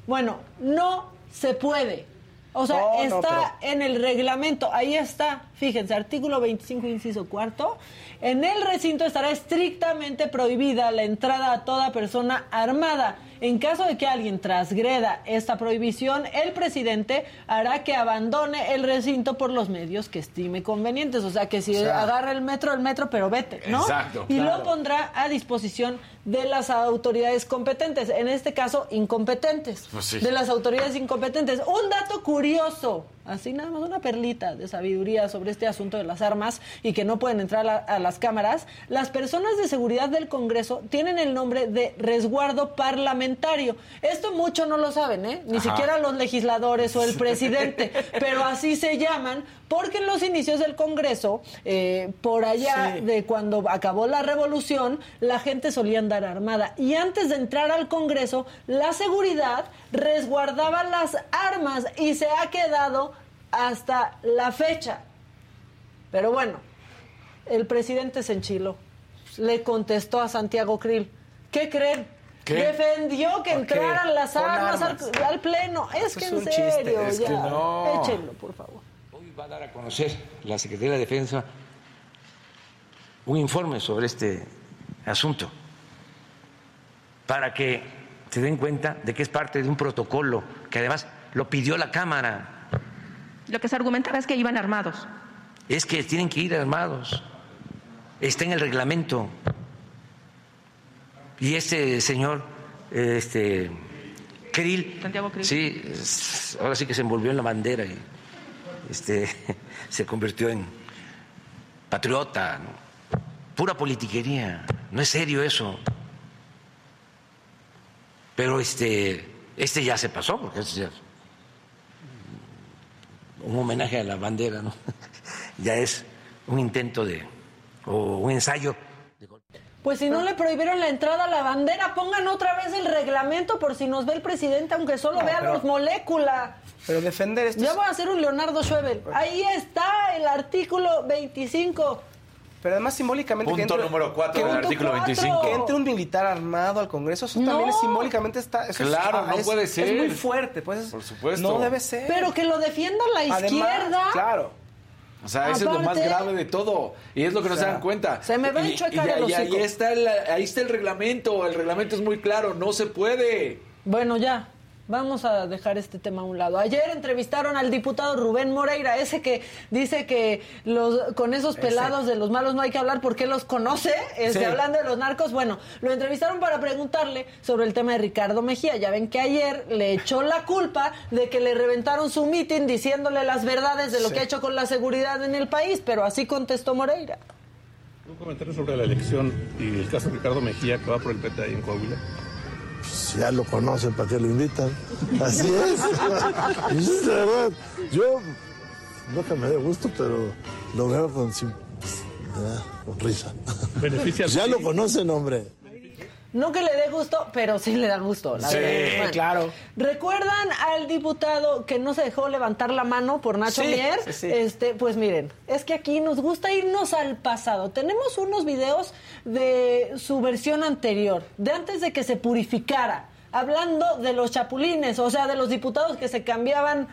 Bueno, no se puede O sea, No, no, está en el reglamento, ahí está, fíjense, artículo 25, inciso cuarto. En el recinto estará estrictamente prohibida la entrada a toda persona armada. En caso de que alguien transgreda esta prohibición, el presidente hará que abandone el recinto por los medios que estime convenientes. O sea, que si O sea- agarra el metro, el metro, pero vete, ¿no? Exacto. Y Claro. lo pondrá a disposición de las autoridades competentes, en este caso incompetentes, Pues sí. de las autoridades incompetentes. Un dato curioso, así nada más una perlita de sabiduría sobre este asunto de las armas y que no pueden entrar a, a las cámaras, las personas de seguridad del Congreso tienen el nombre de resguardo parlamentario. Esto mucho no lo saben, ¿eh? Ni Ajá. siquiera los legisladores o el (laughs) presidente, pero así se llaman porque en los inicios del Congreso, eh, por allá Sí. de cuando acabó la revolución, la gente solía andar armada. Y antes de entrar al Congreso, la seguridad resguardaba las armas y se ha quedado hasta la fecha. Pero bueno, el presidente se enchiló. Le contestó a Santiago Krill. ¿Qué creen? ¿Qué? Defendió que entraran las armas, al- pleno. Es Eso que es en un chiste. serio, Es ya. que no. Échenlo, por favor. Hoy va a dar a conocer la Secretaría de Defensa un informe sobre este asunto para que se den cuenta de que es parte de un protocolo que además lo pidió la Cámara. Lo que se argumentaba es que iban armados. Es que tienen que ir armados. Está en el reglamento. Y este señor, este Krill, Santiago Krill. sí, ahora sí que se envolvió en la bandera y este (laughs) se convirtió en patriota, ¿no? pura politiquería, no es serio eso. Pero este este ya se pasó porque es ya un homenaje a la bandera, ¿no? (laughs) ya es un intento de o un ensayo Pues si no le prohibieron la entrada a la bandera, pongan otra vez el reglamento por si nos ve el presidente, aunque solo No, vea pero- los molécula. Pero defender esto. Ya es- voy a hacer un Leonardo Schwebel. Ahí está el artículo 25. Pero además simbólicamente Punto número cuatro que del entre- artículo cuatro. 25. Que entre un militar armado al Congreso, eso también es simbólicamente está. eso Claro, ah, no es- puede ser. Es muy fuerte, pues. es- Por supuesto. No debe ser. Pero que lo defienda la Además, izquierda. Claro. O sea, eso es lo más Aparte- grave de todo. Y es lo que no se dan cuenta. se me va a Y- y hocico. ahí está el, ahí está el reglamento. El reglamento es muy claro. No se puede. Bueno, ya. Vamos a dejar este tema a un lado. Ayer entrevistaron al diputado Rubén Moreira, ese que dice que los con esos pelados de los malos no hay que hablar porque los conoce, este, Sí. hablando de los narcos. Bueno, lo entrevistaron para preguntarle sobre el tema de Ricardo Mejía. Ya ven que ayer le echó la culpa de que le reventaron su mitin diciéndole las verdades de lo Sí. que ha hecho con la seguridad en el país, pero así contestó Moreira. Un comentario sobre la elección y el caso de Ricardo Mejía que va por el PT ahí en Coahuila. Pues ya lo conocen, ¿para qué lo invitan? Así es. Es la verdad. Yo, no que me dé gusto, pero lo veo con, con risa. Beneficia ya lo conocen, hombre. No que le dé gusto, pero sí le da gusto. La Sí, verdad. Claro. ¿Recuerdan al diputado que no se dejó levantar la mano por Nacho Sí, Mier? sí, sí. Este, pues miren, es que aquí nos gusta irnos al pasado. Tenemos unos videos de su versión anterior, de antes de que se purificara, hablando de los chapulines, o sea, de los diputados que se cambiaban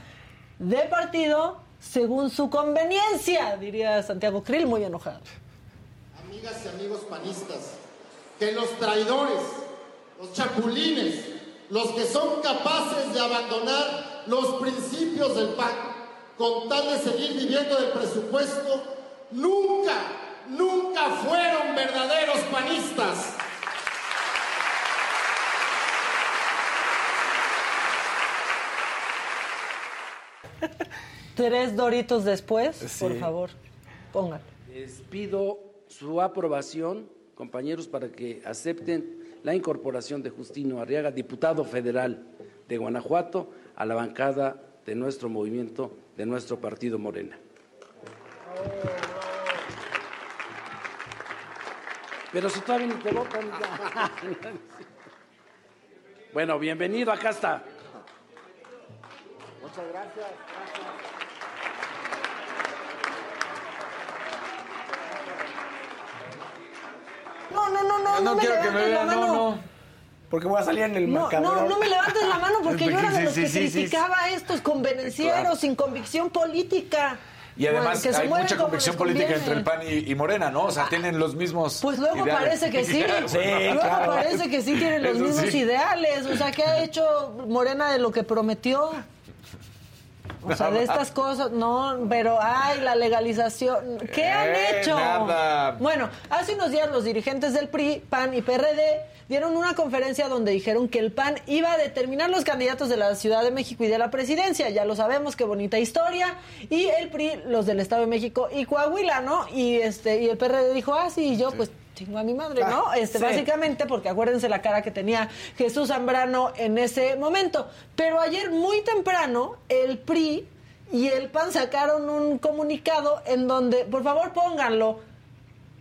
de partido según su conveniencia, diría Santiago Krill, muy enojado. Amigas y amigos panistas, que los traidores, los chapulines, los que son capaces de abandonar los principios del PAC con tal de seguir viviendo del presupuesto, nunca, nunca fueron verdaderos panistas. (laughs) Tres doritos después, Sí. por favor, pongan. Les pido su aprobación, compañeros, para que acepten la incorporación de Justino Arriaga, diputado federal de Guanajuato, a la bancada de nuestro movimiento, de nuestro partido Morena. Pero si todavía ni te votan. Bueno, bienvenido, acá está. Muchas gracias. No, no, quiero que me vean. No, mano. no. Porque voy a salir en el No, no, no me levantes la mano porque yo (laughs) era de los sí, que sí, sí, sí. criticaba a estos convenencieros Claro. sin convicción política. Y además hay mucha convicción política entre el PAN y, y Morena, ¿no? O sea, tienen los mismos Pues luego ideales. parece que (laughs) sí. luego claro. parece que sí tienen los Eso mismos sí. ideales. O sea, ¿qué ha hecho Morena de lo que prometió? O sea, de estas cosas, no, pero ay, la legalización. ¿Qué han Eh, hecho? nada. Bueno, hace unos días los dirigentes del PRI, PAN y PRD dieron una conferencia donde dijeron que el PAN iba a determinar los candidatos de la Ciudad de México y de la presidencia. Ya lo sabemos, qué bonita historia. Y el PRI, los del Estado de México y Coahuila, ¿no? Y este y el PRD dijo, ah, sí, y yo pues a mi madre, ¿no? Este, sí. básicamente porque acuérdense la cara que tenía Jesús Zambrano en ese momento. Pero ayer muy temprano el PRI y el PAN sacaron un comunicado en donde, por favor, pónganlo.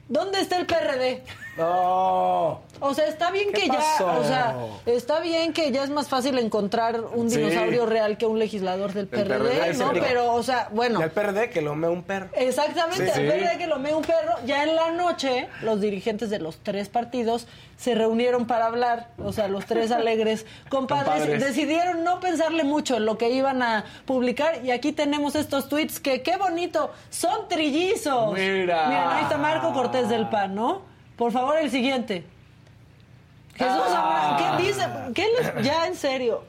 ¿Dónde está el PRD? No. O sea, está bien ¿Qué que ya, o sea, está bien que ya es más fácil encontrar un Sí. dinosaurio real que un legislador del El PRD, PRD, ¿no? sí. Pero, o sea, bueno. El PRD que lo me un perro. Exactamente, Sí, el. PRD que lo mee un perro. Ya en la noche, los dirigentes de los tres partidos se reunieron para hablar, o sea, los tres (laughs) alegres compadres, Compadres. decidieron no pensarle mucho en lo que iban a publicar y aquí tenemos estos tweets que qué bonito, son trillizos. Mira. Miren, ahí está Marco Cortés del PAN, ¿no? Por favor, el siguiente. Jesús, Ah. ¿qué dice? ¿Qué les- ya en serio.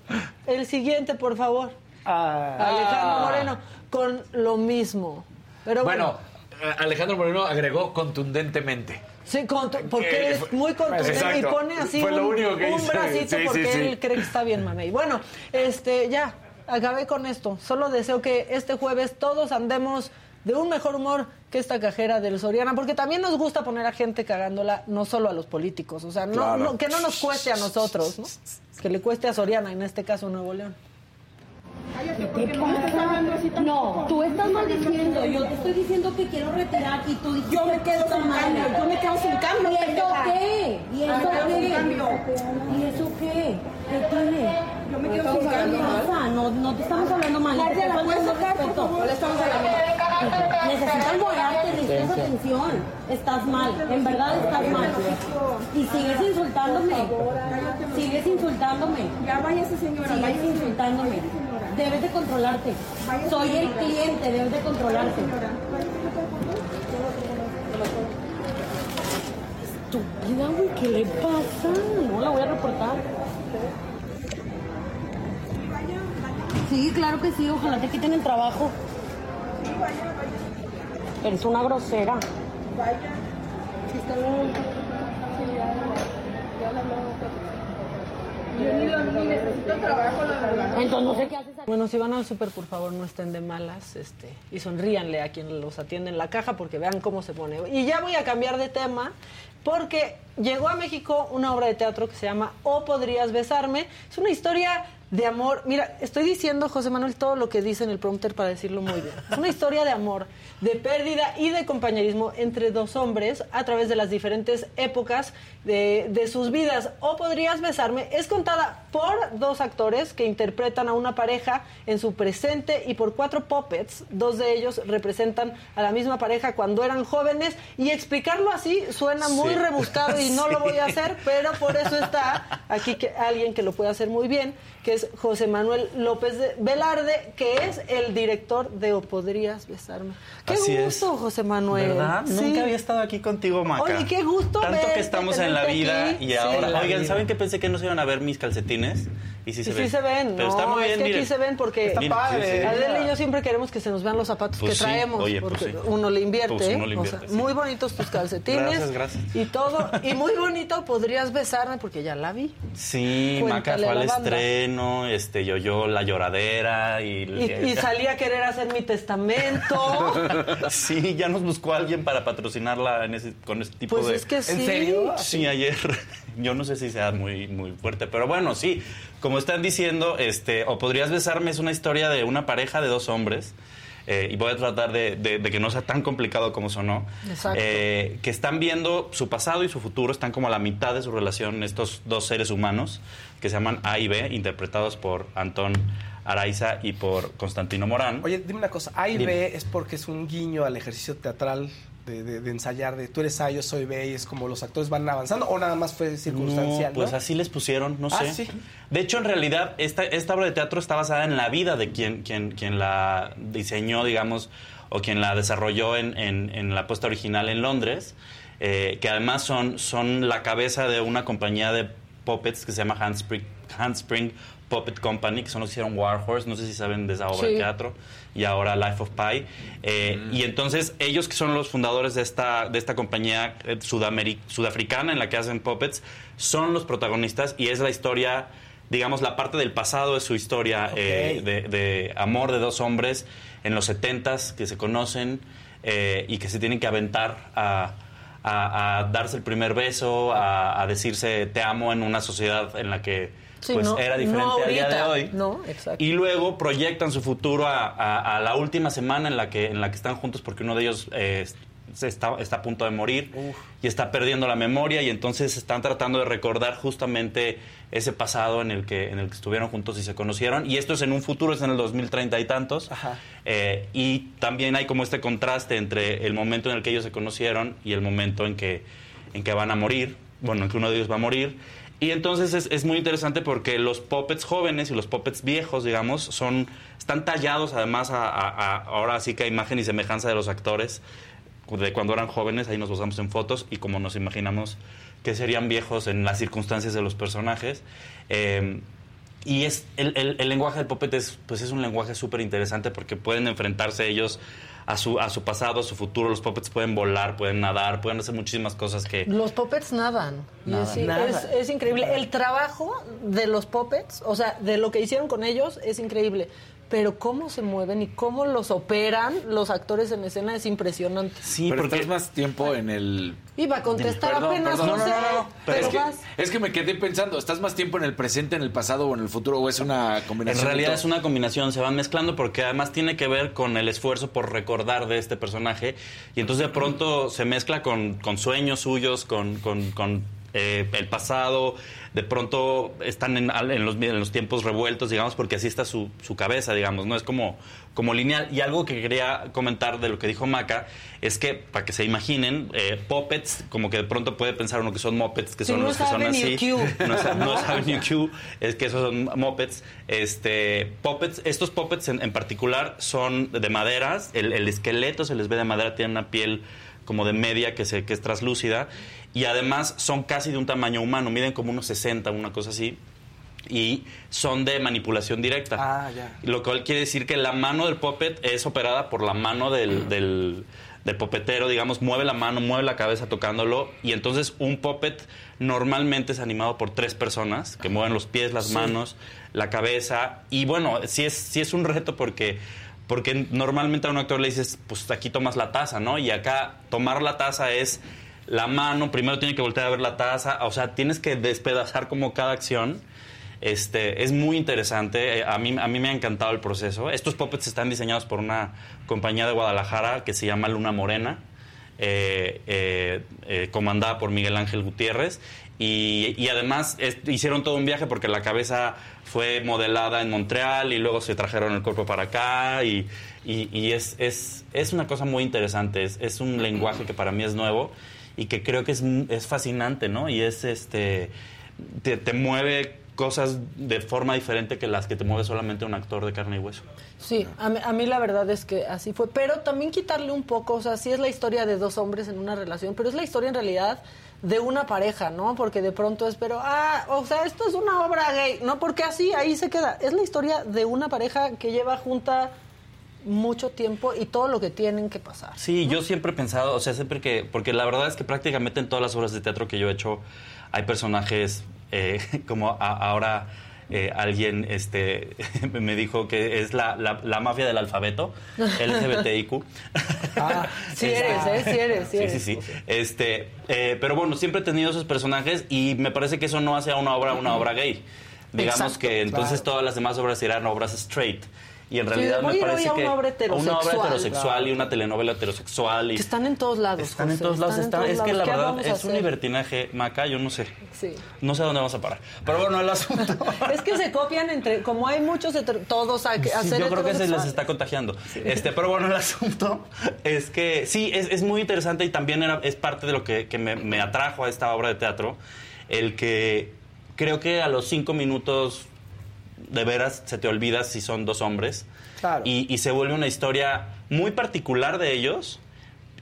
El siguiente, por favor. Ah. Alejandro Moreno con lo mismo. Pero bueno, Bueno, eh, Alejandro Moreno agregó contundentemente. sí, contu- porque Eh, él es muy contundente y pone así Fue un, lo único que un hice. bracito Sí, sí, porque sí. él cree que está bien, mamey. Bueno, este, ya, acabé con esto. Solo deseo que este jueves todos andemos de un mejor humor que esta cajera del Soriana, porque también nos gusta poner a gente cagándola, no solo a los políticos, o sea, no, Claro. no- que no nos cueste a nosotros, ¿no? Que le cueste a Soriana, en este caso Nuevo León. No, tú estás maldiciendo. Yo te estoy diciendo que quiero retirar y tú dices Yo me que quedo sin mal. cambio, yo me quedo sin cambio, ¿Y eso qué? ¿Y eso quedo sin qué? ¿Y eso qué? ¿Qué tiene? Yo me quedo ¿Qué sin cambio. No, no te estamos hablando mal. Marcia, te ¿la falta puedes el sacar, por respeto. favor? Le estamos hablando. Necesitas moderarte, necesitas atención. Estás mal, en verdad estás mal. Y sigues insultándome. Sigues insultándome. Ya váyase, señora. Sigues insultándome. Debes de controlarte. Soy el cliente, debes de controlarte. Estúpida, güey, ¿qué le pasa? No la voy a reportar. Sí, claro que sí, ojalá te quiten el trabajo. Eres una grosera. Entonces. Bueno, si van al súper, por favor, no estén de malas este, y sonríanle a quien los atiende en la caja porque vean cómo se pone. Y ya voy a cambiar de tema porque llegó a México una obra de teatro que se llama O Podrías Besarme. Es una historia de amor. Mira, estoy diciendo, José Manuel, todo lo que dice en el prompter para decirlo muy bien. Es una historia de amor, de pérdida y de compañerismo entre dos hombres a través de las diferentes épocas de, de sus vidas. O Podrías Besarme es contada por dos actores que interpretan a una pareja en su presente y por cuatro puppets. Dos de ellos representan a la misma pareja cuando eran jóvenes y explicarlo así suena muy Sí. rebuscado y no lo (laughs) voy a hacer, pero por eso está aquí que, alguien que lo puede hacer muy bien, que es José Manuel López de Velarde, que es el director de O Podrías Besarme. Qué Así es. gusto, José Manuel. ¿Verdad? Sí. Nunca había estado aquí contigo, Maca. Oye, qué gusto Tanto verte, que estamos en la vida aquí. y ahora... Oigan, vida. ¿saben que pensé que no se iban a ver mis calcetines? Y sí Y se sí ven. se ven, Pero no, está muy bien, es que miren. aquí se ven porque Está Miren, padre. sí, sí. Adela y yo siempre queremos que se nos vean los zapatos Pues que sí, traemos, oye, pues porque sí. uno le invierte, Pues uno le. O sea, sí. muy bonitos tus calcetines Gracias, gracias. y todo, y muy bonito podrías besarme porque ya la vi. Sí, Maca Cuéntale fue al estreno, este, yo, yo, la lloradera y... Y, y salí a querer hacer mi testamento. (laughs) sí, ya nos buscó alguien para patrocinarla en ese, con este tipo Pues de... es que sí. ¿En serio? Sí, ayer. Yo no sé si sea muy, muy fuerte, pero bueno, sí. Como están diciendo, este, o podrías besarme, es una historia de una pareja de dos hombres. eh, y voy a tratar de, de- de que no sea tan complicado como sonó. Exacto. eh, que están viendo su pasado y su futuro, están como a la mitad de su relación estos dos seres humanos que se llaman A y B, interpretados por Antón Araiza y por Constantino Morán. Oye, dime una cosa. A y Dime. B es porque es un guiño al ejercicio teatral de, de- de ensayar, de tú eres A, yo soy B, y es como los actores van avanzando, o nada más fue circunstancial? No, pues ¿no? así les pusieron, no Ah, sé. sí. De hecho, en realidad, esta, esta obra de teatro está basada en la vida de quien, quien, quien la diseñó, digamos, o quien la desarrolló en, en- en la puesta original en Londres, eh, que además son, son la cabeza de una compañía de puppets que se llama Handspring, Handspring Puppet Company, que son los que hicieron War Horse, no sé si saben de esa obra Sí. de teatro, y ahora Life of Pi. Eh, Y entonces ellos que son los fundadores de esta, de esta compañía eh, sudafricana en la que hacen puppets, son los protagonistas y es la historia, digamos, la parte del pasado de su historia eh, de, de amor de dos hombres en los 70s que se conocen eh, y que se tienen que aventar a, a- a darse el primer beso, a, a decirse te amo en una sociedad en la que Sí, pues no- era no diferente al día de ahorita. hoy. No, exacto. Y luego proyectan su futuro a, a- a la última semana en la que, en la que están juntos porque uno de ellos eh, se está, está a punto de morir y está perdiendo la memoria y entonces están tratando de recordar justamente ese pasado en el que, en el que estuvieron juntos y se conocieron. Y esto es en un futuro, es en el 2030 y tantos. Eh, y también hay como este contraste entre el momento en el que ellos se conocieron y el momento en que, en que van a morir, bueno, en que uno de ellos va a morir. Y entonces es, es muy interesante porque los puppets jóvenes y los puppets viejos, digamos, son están tallados además a, ahora sí que a imagen y semejanza de los actores de cuando eran jóvenes, ahí nos basamos en fotos y como nos imaginamos que serían viejos en las circunstancias de los personajes. Eh, y es el, el- el lenguaje del puppet es, pues es un lenguaje súper interesante porque pueden enfrentarse ellos a su, a su pasado, a su futuro. Los puppets pueden volar, pueden nadar, pueden hacer muchísimas cosas que... Los puppets nadan. Y Nadan. es- sí, Nada. es, es increíble. El trabajo de los puppets, o sea, de lo que hicieron con ellos, es increíble. Pero cómo se mueven y cómo los operan los actores en escena es impresionante. Sí, Pero porque estás más tiempo en el... Iba a contestar Perdón, apenas, perdón. José. Pero pero es, que, vas. es que me quedé pensando, ¿estás más tiempo en el presente, en el pasado o en el futuro? ¿O es una combinación? En realidad es una combinación, se van mezclando porque además tiene que ver con el esfuerzo por recordar de este personaje y entonces de pronto se mezcla con, con sueños suyos, con, con- con, eh, el pasado, de pronto están en, los, en los tiempos revueltos, digamos, porque así está su, su cabeza, digamos, no es como, como lineal. Y algo que quería comentar de lo que dijo Maca es que, para que se imaginen, eh, puppets, como que de pronto puede pensar uno que son mopeds, que Sí, son no los que son así. Q. (laughs) No es, no No. Avenue Q, es que esos son mopeds. Este, puppets, estos puppets en, en particular son de maderas, el, el esqueleto se les ve de madera, tiene una piel como de media que, se, que es translúcida y además son casi de un tamaño humano, miden como unos 60, una cosa así. Y son de manipulación directa. Ah, ya. Lo cual quiere decir que la mano del puppet es operada por la mano del, del, del popetero, digamos, mueve la mano, mueve la cabeza tocándolo. Y entonces un puppet normalmente es animado por tres personas que mueven los pies, las Sí. manos, la cabeza. Y bueno, sí es, sí es un reto porque, porque normalmente a un actor le dices, pues aquí tomas la taza, ¿no? Y acá tomar la taza es la mano, primero tiene que voltear a ver la taza, o sea, tienes que despedazar como cada acción. Este, es muy interesante, eh, a mí, a mí me ha encantado el proceso. Estos puppets están diseñados por una compañía de Guadalajara que se llama Luna Morena, eh, eh, comandada por Miguel Ángel Gutiérrez. Y, además hicieron todo un viaje porque la cabeza fue modelada en Montreal y luego se trajeron el cuerpo para acá y, y- y es, es, es una cosa muy interesante, es, es un lenguaje que para mí es nuevo y que creo que es, es fascinante, ¿no? Y es este, te, te mueve cosas de forma diferente que las que te mueve solamente un actor de carne y hueso. Sí, a mí, a mí la verdad es que así fue. Pero también quitarle un poco, o sea, sí es la historia de dos hombres en una relación, pero es la historia en realidad de una pareja, ¿no? Porque de pronto es, pero, ah, o sea, esto es una obra gay, ¿no? Porque así, ahí se queda. Es la historia de una pareja que lleva junta mucho tiempo y todo lo que tienen que pasar. Sí, yo siempre he pensado, o sea, siempre que, porque la verdad es que prácticamente en todas las obras de teatro que yo he hecho hay personajes eh, (laughs) como a- ahora eh, alguien este, (laughs) me dijo que es la, la- la mafia del alfabeto, (laughs) LGBTIQ. (laughs) Sí eres, ¿eh? Sí eres, sí Sí, eres. sí, sí. Este, eh, pero bueno, siempre he tenido esos personajes y me parece que eso no hace a una obra una obra gay. Digamos Exacto, que entonces claro. todas las demás obras serán obras straight. Y en realidad me parece a una que obra una obra heterosexual. heterosexual y una telenovela heterosexual y Que están en todos lados. están en todos lados. están en están- todos es que la lados. ¿Qué verdad es un hacer? libertinaje, Maca, yo no sé. Sí. No sé a dónde vamos a parar. Pero bueno, el asunto. (laughs) Es que se copian entre, como hay muchos, todos a, a Sí, ser yo creo que se les está contagiando. Este, pero bueno, el asunto es que sí, es, es muy interesante y también era, es parte de lo que, que me, me atrajo a esta obra de teatro, el que creo que a los cinco minutos de veras se te olvida si son dos hombres Claro. y, y se vuelve una historia muy particular de ellos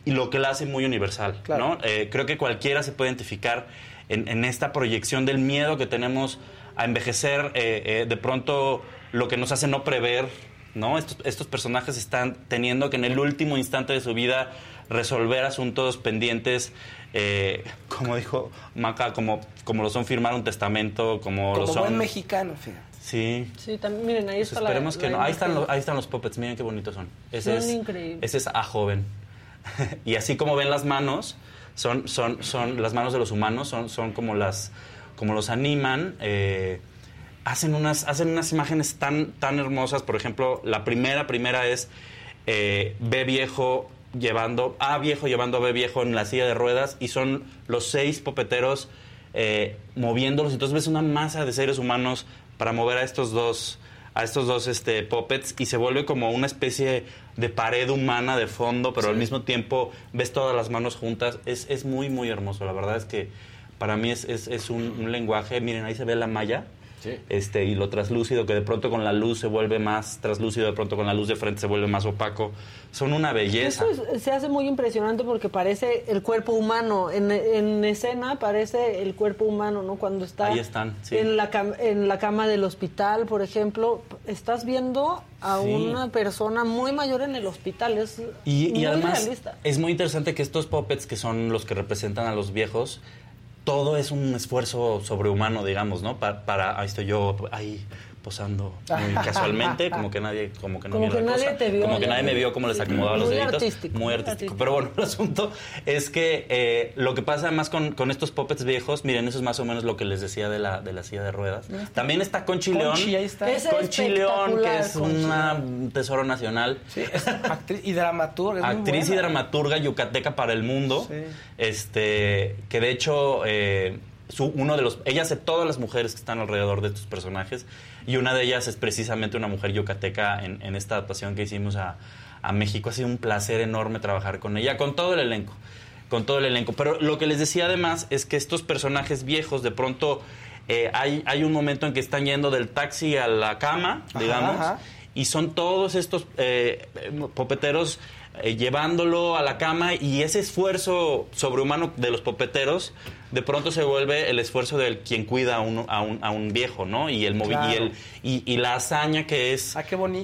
y lo que la hace muy universal. ¿no? Eh, creo que cualquiera se puede identificar en, en esta proyección del miedo que tenemos a envejecer, eh, eh, de pronto lo que nos hace no prever. ¿no? Estos, estos personajes están teniendo que en el último instante de su vida resolver asuntos pendientes, eh, como dijo Maca, como, como lo son firmar un testamento, como, lo Como son... buen mexicano, fíjate. Sí, Sí, también, miren, ahí pues está la- que la no. Ahí están, los, ahí están los puppets, miren qué bonitos son. Ese Son es, increíbles. ese es A joven. (laughs) y así como ven las manos, son, son, son las manos de los humanos, son, son como las como los animan. eh, hacen unas, hacen unas imágenes tan, tan hermosas. Por ejemplo, la primera, primera es eh, B viejo llevando, A viejo llevando a B viejo en la silla de ruedas y son los seis popeteros eh, moviéndolos. Entonces ves una masa de seres humanos para mover a estos dos a estos dos este, puppets y se vuelve como una especie de pared humana de fondo, pero al mismo tiempo ves todas las manos juntas. Es, es muy, muy hermoso. La verdad es que para mí es, es, es un, un lenguaje. Miren, ahí se ve la malla. Este, y lo traslúcido, que de pronto con la luz se vuelve más traslúcido, de pronto con la luz de frente se vuelve más opaco. Son una belleza. Eso es- se hace muy impresionante porque parece el cuerpo humano. En, en escena parece el cuerpo humano, ¿no? Cuando está Ahí están, sí. en, la en la cama del hospital, por ejemplo, estás viendo a Sí. una persona muy mayor en el hospital. Es Y, y muy además realista. es muy interesante que estos puppets que son los que representan a los viejos, todo es un esfuerzo sobrehumano, digamos, ¿no? Pa- Para, ahí estoy yo ahí posando muy casualmente, (laughs) como que nadie, como que no Como la que nadie cosa. te vio como que allá. nadie me vio cómo les acomodaba los Muy deditos. artístico, muy artístico. artístico. Pero bueno, (laughs) el asunto es que eh, lo que pasa además con, con estos puppets viejos, miren, eso es más o menos lo que les decía de la, de la silla de ruedas. También está Conchi León. Conchi, ahí está. Es Conchi León, que es Conchi una- un tesoro nacional. Sí, es actriz y dramaturga. es muy Actriz y dramaturga yucateca para el mundo. Sí. Este, que de hecho, eh, su- uno de los. Ella hace todas las mujeres que están alrededor de estos personajes. Y una de ellas es precisamente una mujer yucateca en, en esta adaptación que hicimos a, a México. Ha sido un placer enorme trabajar con ella, con todo el elenco. Con todo el elenco. Pero lo que les decía además es que estos personajes viejos, de pronto, eh, hay, hay un momento en que están yendo del taxi a la cama, digamos. ajá. Y son todos estos eh, popeteros eh, llevándolo a la cama y ese esfuerzo sobrehumano de los popeteros de pronto se vuelve el esfuerzo del quien cuida a un, a un, a un viejo, ¿no? Y el, movi- Claro. y, el y, y la hazaña que es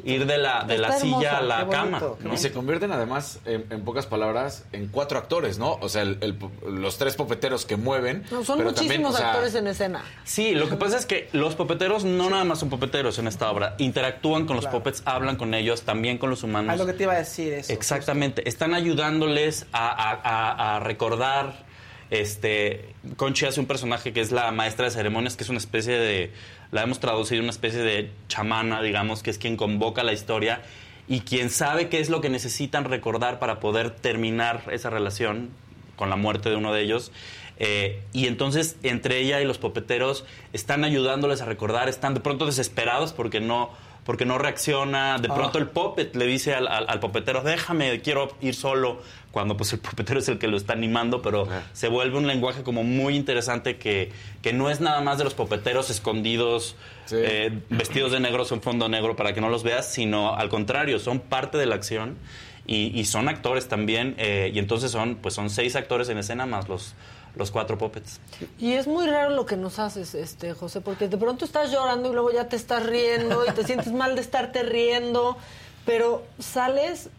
ir de la, de la silla a la cama. Y se convierten además, en, en pocas palabras, en cuatro actores, ¿no? O sea, el- el- los tres popeteros que mueven. No, son pero muchísimos también, o sea, actores en escena. Sí, lo que pasa es que los popeteros no nada más son popeteros en esta obra, interactúan con los Claro. puppets, hablan con ellos, también con los humanos. Ah, lo que te iba a decir eso. Exactamente, están ayudándoles a, a- a- a recordar. Este, Conchi hace un personaje que es la maestra de ceremonias, que es una especie de, la hemos traducido, una especie de chamana, digamos, que es quien convoca la historia y quien sabe qué es lo que necesitan recordar para poder terminar esa relación con la muerte de uno de ellos. Eh, y entonces entre ella y los popeteros están ayudándoles a recordar, están de pronto desesperados porque no, porque no reacciona. De Ah. pronto el popet le dice al, al- al popetero, déjame, quiero ir solo, cuando pues el popetero es el que lo está animando, pero se vuelve un lenguaje como muy interesante que, que no es nada más de los popeteros escondidos, eh, vestidos de negro, son fondo negro para que no los veas, sino al contrario, son parte de la acción. Y, y son actores también, eh, y entonces son, pues son seis actores en escena más los, los cuatro puppets. Y es muy raro lo que nos haces, este José, porque de pronto estás llorando y luego ya te estás riendo y te sientes mal de estarte riendo, pero sales,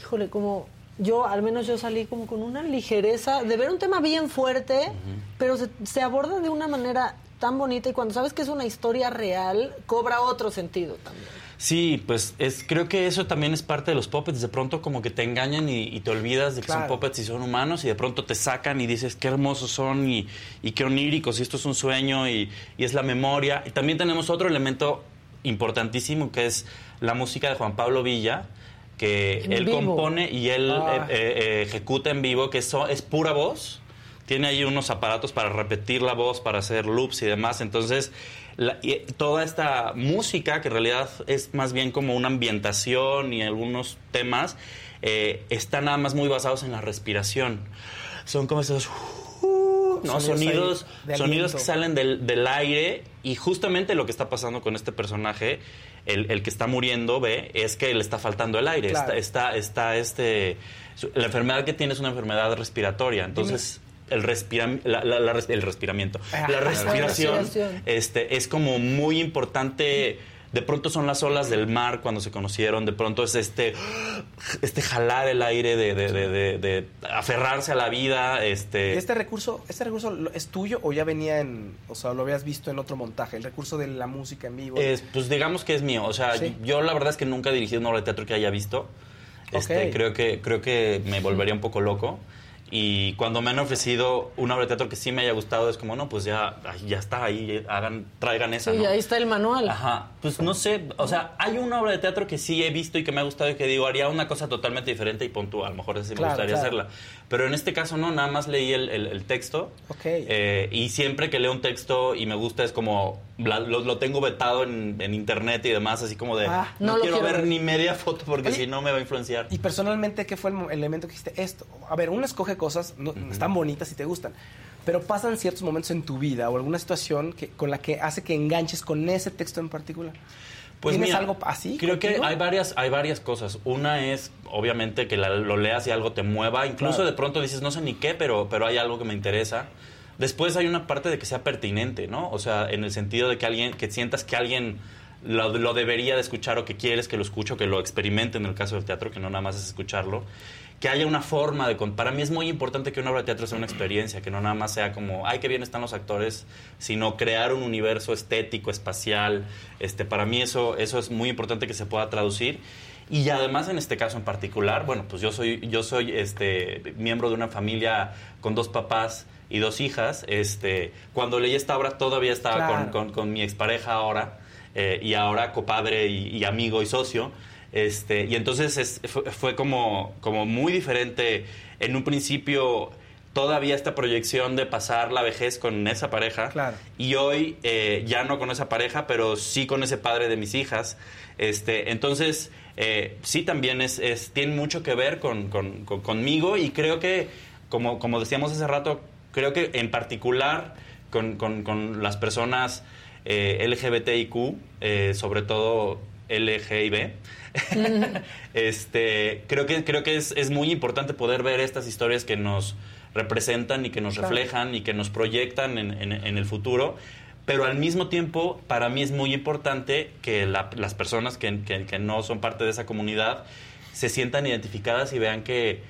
híjole, como yo, al menos yo salí como con una ligereza de ver un tema bien fuerte, pero se, se aborda de una manera tan bonita y cuando sabes que es una historia real, cobra otro sentido también. Sí, pues es, creo que eso también es parte de los puppets. De pronto como que te engañan y, y te olvidas de que son puppets y son humanos y de pronto te sacan y dices qué hermosos son y, y qué oníricos y esto es un sueño y, y es la memoria. Y también tenemos otro elemento importantísimo que es la música de Juan Pablo Villa, que En él vivo. compone y él Ah. eh, eh, ejecuta en vivo, que eso es pura voz. Tiene ahí unos aparatos para repetir la voz, para hacer loops y demás. Entonces, la- y toda esta música, que en realidad es más bien como una ambientación y algunos temas, eh, están nada más muy basados en la respiración. Son como esos... ¿no? Sonidos Sonidos, sonidos que salen del, del aire y justamente lo que está pasando con este personaje, el, el que está muriendo, ve, es que le está faltando el aire. Claro. Está, está, está este, la enfermedad que tiene es una enfermedad respiratoria, entonces el, respira, la- la- el respiramiento, Ah, la respiración. este, es como muy importante. De pronto son las olas del mar cuando se conocieron, de pronto es este, este jalar el aire, de, de- de- de- de aferrarse a la vida. Este, ¿Este recurso, ¿Este recurso es tuyo o ya venía en, o sea, lo habías visto en otro montaje? El recurso de la música en vivo. Es, pues digamos que es mío. O sea, Sí. yo la verdad es que nunca he dirigido una obra de teatro que haya visto. Este, creo, que, creo que me volvería un poco loco. Y cuando me han ofrecido una obra de teatro que sí me haya gustado, es como, no, pues ya, ya está ahí, hagan, traigan esa. Sí, ¿no? ahí está el manual. Ajá, pues no sé, o sea, hay una obra de teatro que sí he visto y que me ha gustado y que digo, haría una cosa totalmente diferente y pon tú, a lo mejor esa sí me gustaría claro. hacerla. Pero en este caso no, nada más leí el, el- el texto eh, y siempre que leo un texto y me gusta es como, la- lo, lo tengo vetado en, en internet y demás, así como de, Ah, no, quiero, quiero ver ni media foto porque si no me va a influenciar. Y personalmente, ¿qué fue el elemento que dijiste? Esto. A ver, uno escoge cosas, no- están bonitas y te gustan, pero pasan ciertos momentos en tu vida o alguna situación que, con la que hace que enganches con ese texto en particular. Pues ¿Tienes mira, algo así? Creo que hay varias, hay varias cosas. Una es, obviamente, que la- lo leas y algo te mueva. Incluso Claro. de pronto dices, no sé ni qué, pero, pero hay algo que me interesa. Después hay una parte de que sea pertinente, ¿no? O sea, en el sentido de que alguien, que sientas que alguien lo, debería de escuchar o que quieres que lo escuche o que lo experimente en el caso del teatro, que no nada más es escucharlo. Que haya una forma de... Para mí es muy importante que una obra de teatro sea una experiencia, que no nada más sea como, ay, qué bien están los actores, sino crear un universo estético, espacial. Este, para mí eso, eso es muy importante que se pueda traducir. Y además en este caso en particular, bueno, pues yo soy, yo soy este, miembro de una familia con dos papás y dos hijas. Este, cuando leí esta obra todavía estaba Claro. con, con- con mi expareja ahora eh, y ahora copadre y, y amigo y socio. Este, y entonces es- fue, fue como, como muy diferente. En un principio todavía esta proyección de pasar la vejez con esa pareja. Y hoy eh, ya no con esa pareja, pero sí con ese padre de mis hijas. Este, entonces, eh, sí también es, es- tiene mucho que ver con, con- con- conmigo y creo que, como, como decíamos hace rato, creo que en particular con, con- con las personas eh, LGBTIQ, eh, sobre todo LGIB, (laughs) este, creo que, creo que es, es muy importante poder ver estas historias que nos representan y que nos Claro. reflejan y que nos proyectan en, en- en el futuro. Pero al mismo tiempo, para mí es muy importante que la- las personas que, que- que no son parte de esa comunidad se sientan identificadas y vean que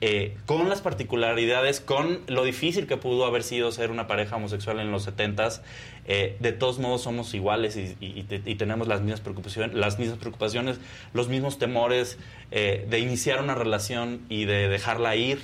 eh, con las particularidades, con lo difícil que pudo haber sido ser una pareja homosexual en los 70s, eh, de todos modos somos iguales y, y- y tenemos las mismas, preocupaciones, las mismas preocupaciones, los mismos temores eh, de iniciar una relación y de dejarla ir,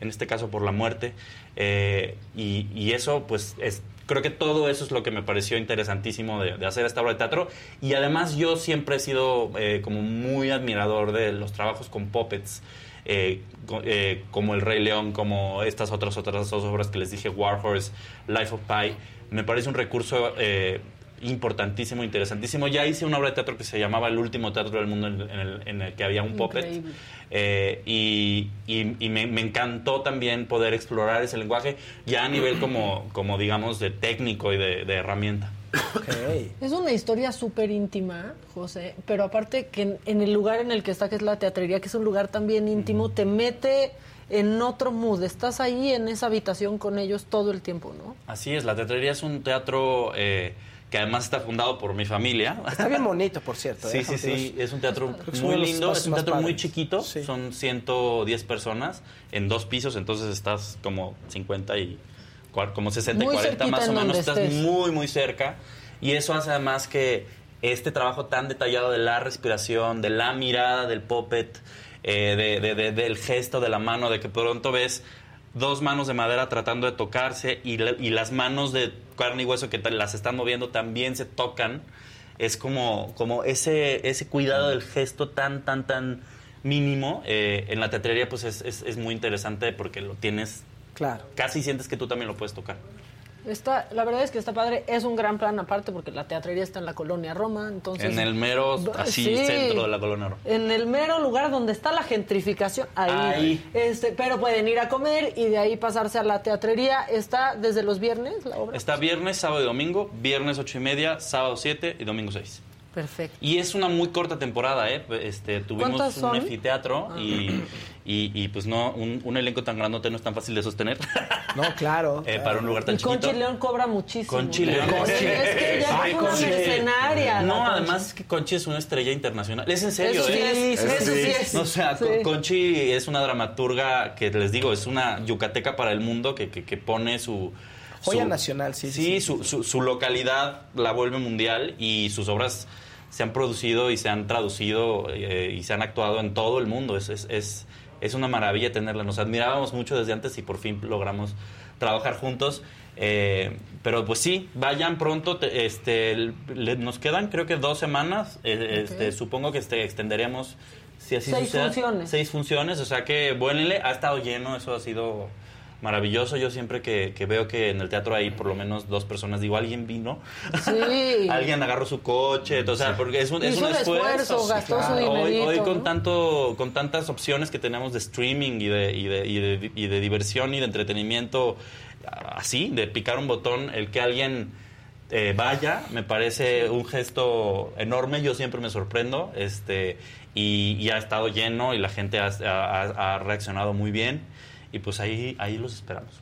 en este caso por la muerte. Eh, y, y eso, pues, es, creo que todo eso es lo que me pareció interesantísimo de, de hacer esta obra de teatro. Y además yo siempre he sido eh, como muy admirador de los trabajos con puppets. Eh, eh, como El Rey León, como estas otras otras dos obras que les dije, War Horse, Life of Pi, me parece un recurso eh, importantísimo, interesantísimo. Ya hice una obra de teatro que se llamaba El último teatro del mundo, en el, en el- en el que había un puppet. Eh, y y- y me, me encantó también poder explorar ese lenguaje ya a nivel como, como digamos, de técnico y de, de herramienta. Es una historia súper íntima, José, pero aparte que en, en el lugar en el que está, que es la teatrería, que es un lugar también íntimo, te mete en otro mood. Estás ahí en esa habitación con ellos todo el tiempo, ¿no? Así es, la teatrería es un teatro eh, que además está fundado por mi familia. Está bien bonito, por cierto. Sí, (laughs) ¿eh? sí, sí, es un teatro muy lindo, es un teatro muy chiquito, son 110 personas en dos pisos, entonces estás como 50 y como 60 Muy y 40 más o en menos, estás estés. muy muy cerca y eso hace además que este trabajo tan detallado de la respiración, de la mirada del puppet, eh, de- de- de- del gesto de la mano, de que pronto ves dos manos de madera tratando de tocarse y, y las manos de carne y hueso que las están moviendo también se tocan. es como, como ese, ese cuidado del gesto tan, tan, tan mínimo. eh, en la teatrería pues es, es, es muy interesante porque lo tienes, Claro. casi sientes que tú también lo puedes tocar. Está, la verdad es que está padre. Es un gran plan aparte porque la teatrería está en la colonia Roma, entonces... en el mero, así, Sí. centro de la colonia Roma. En el mero lugar donde está la gentrificación, ahí. Ahí. Este, pero pueden ir a comer y de ahí pasarse a la teatrería. Está desde los viernes la obra. Está viernes, sábado y domingo, viernes ocho y media, sábado 7 y domingo 6. Perfecto. Y es una muy corta temporada, ¿eh? Este, tuvimos ¿Cuántas un anfiteatro Ah. y, y, y, pues no, un, un elenco tan grandote no es tan fácil de sostener. (laughs) No, claro. Eh, para un lugar tan Y Conchi chiquito. León cobra muchísimo. Conchi León. (laughs) Es que ya Ay, es una Conchi. mercenaria. la No, Conchi. además es que Conchi es una estrella internacional. Es en serio, Eso sí ¿eh? es, eso sí es. O sea, Sí. Con- Conchi es una dramaturga que les digo, es una yucateca para el mundo que, que, que pone su. Joya su- nacional, sí, Sí, Su, su, su localidad la vuelve mundial y sus obras se han producido y se han traducido eh, y se han actuado en todo el mundo. Es, es, es, es una maravilla tenerla. Nos admirábamos mucho desde antes y por fin logramos trabajar juntos. Eh, pero pues sí, vayan pronto. te- este, le- nos quedan creo que dos semanas. eh, este, supongo que este, extenderemos, si así Seis funciones. Seis funciones, o sea que vuélenle. Ha estado lleno, eso ha sido maravilloso. Yo siempre que, que veo que en el teatro hay por lo menos dos personas, digo, alguien vino. Sí. (laughs) Alguien agarró su coche, o sea, porque es un, es un esfuerzo. esfuerzo, gastó su Hoy, dinerito, hoy con ¿no? tanto, con tantas opciones que tenemos de streaming y de, y de, y de, y de diversión y de entretenimiento, así, de picar un botón, el que alguien eh, vaya, me parece un gesto enorme. Yo siempre me sorprendo, este, y, y ha estado lleno y la gente ha, ha- ha reaccionado muy bien. Y pues ahí, ahí los esperamos.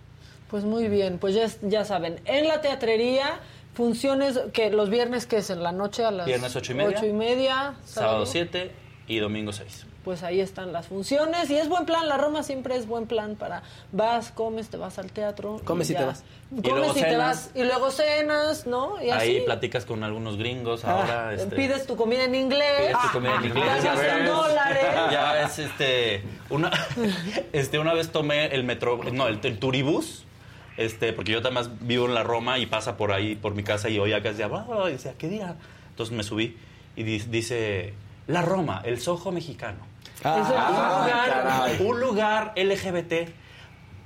Pues muy bien, pues ya, ya saben, en la teatrería, funciones que los viernes que es en la noche a las Viernes ocho y media. ocho y media, Sábado 7 y domingo 6. Pues ahí están las funciones y es buen plan, la Roma siempre es buen plan para vas, comes, te vas al teatro. Comes y te vas. Y Comes luego y te cenas. vas y luego cenas, ¿no? Y así. Ahí platicas con algunos gringos ahora. Ah, este, pides tu comida en inglés. pides tu comida en inglés. Pagas ya ves. dólares. (laughs) Ya ves, este, una, (laughs) este, una vez tomé el metro, no, el, el turibús, este, porque yo también vivo en la Roma y pasa por ahí, por mi casa y oía que decía, "Ah", y decía, ¿qué día? Entonces me subí y di- dice, la Roma, el Soho mexicano. Ah, Es un lugar- caray. un lugar LGBT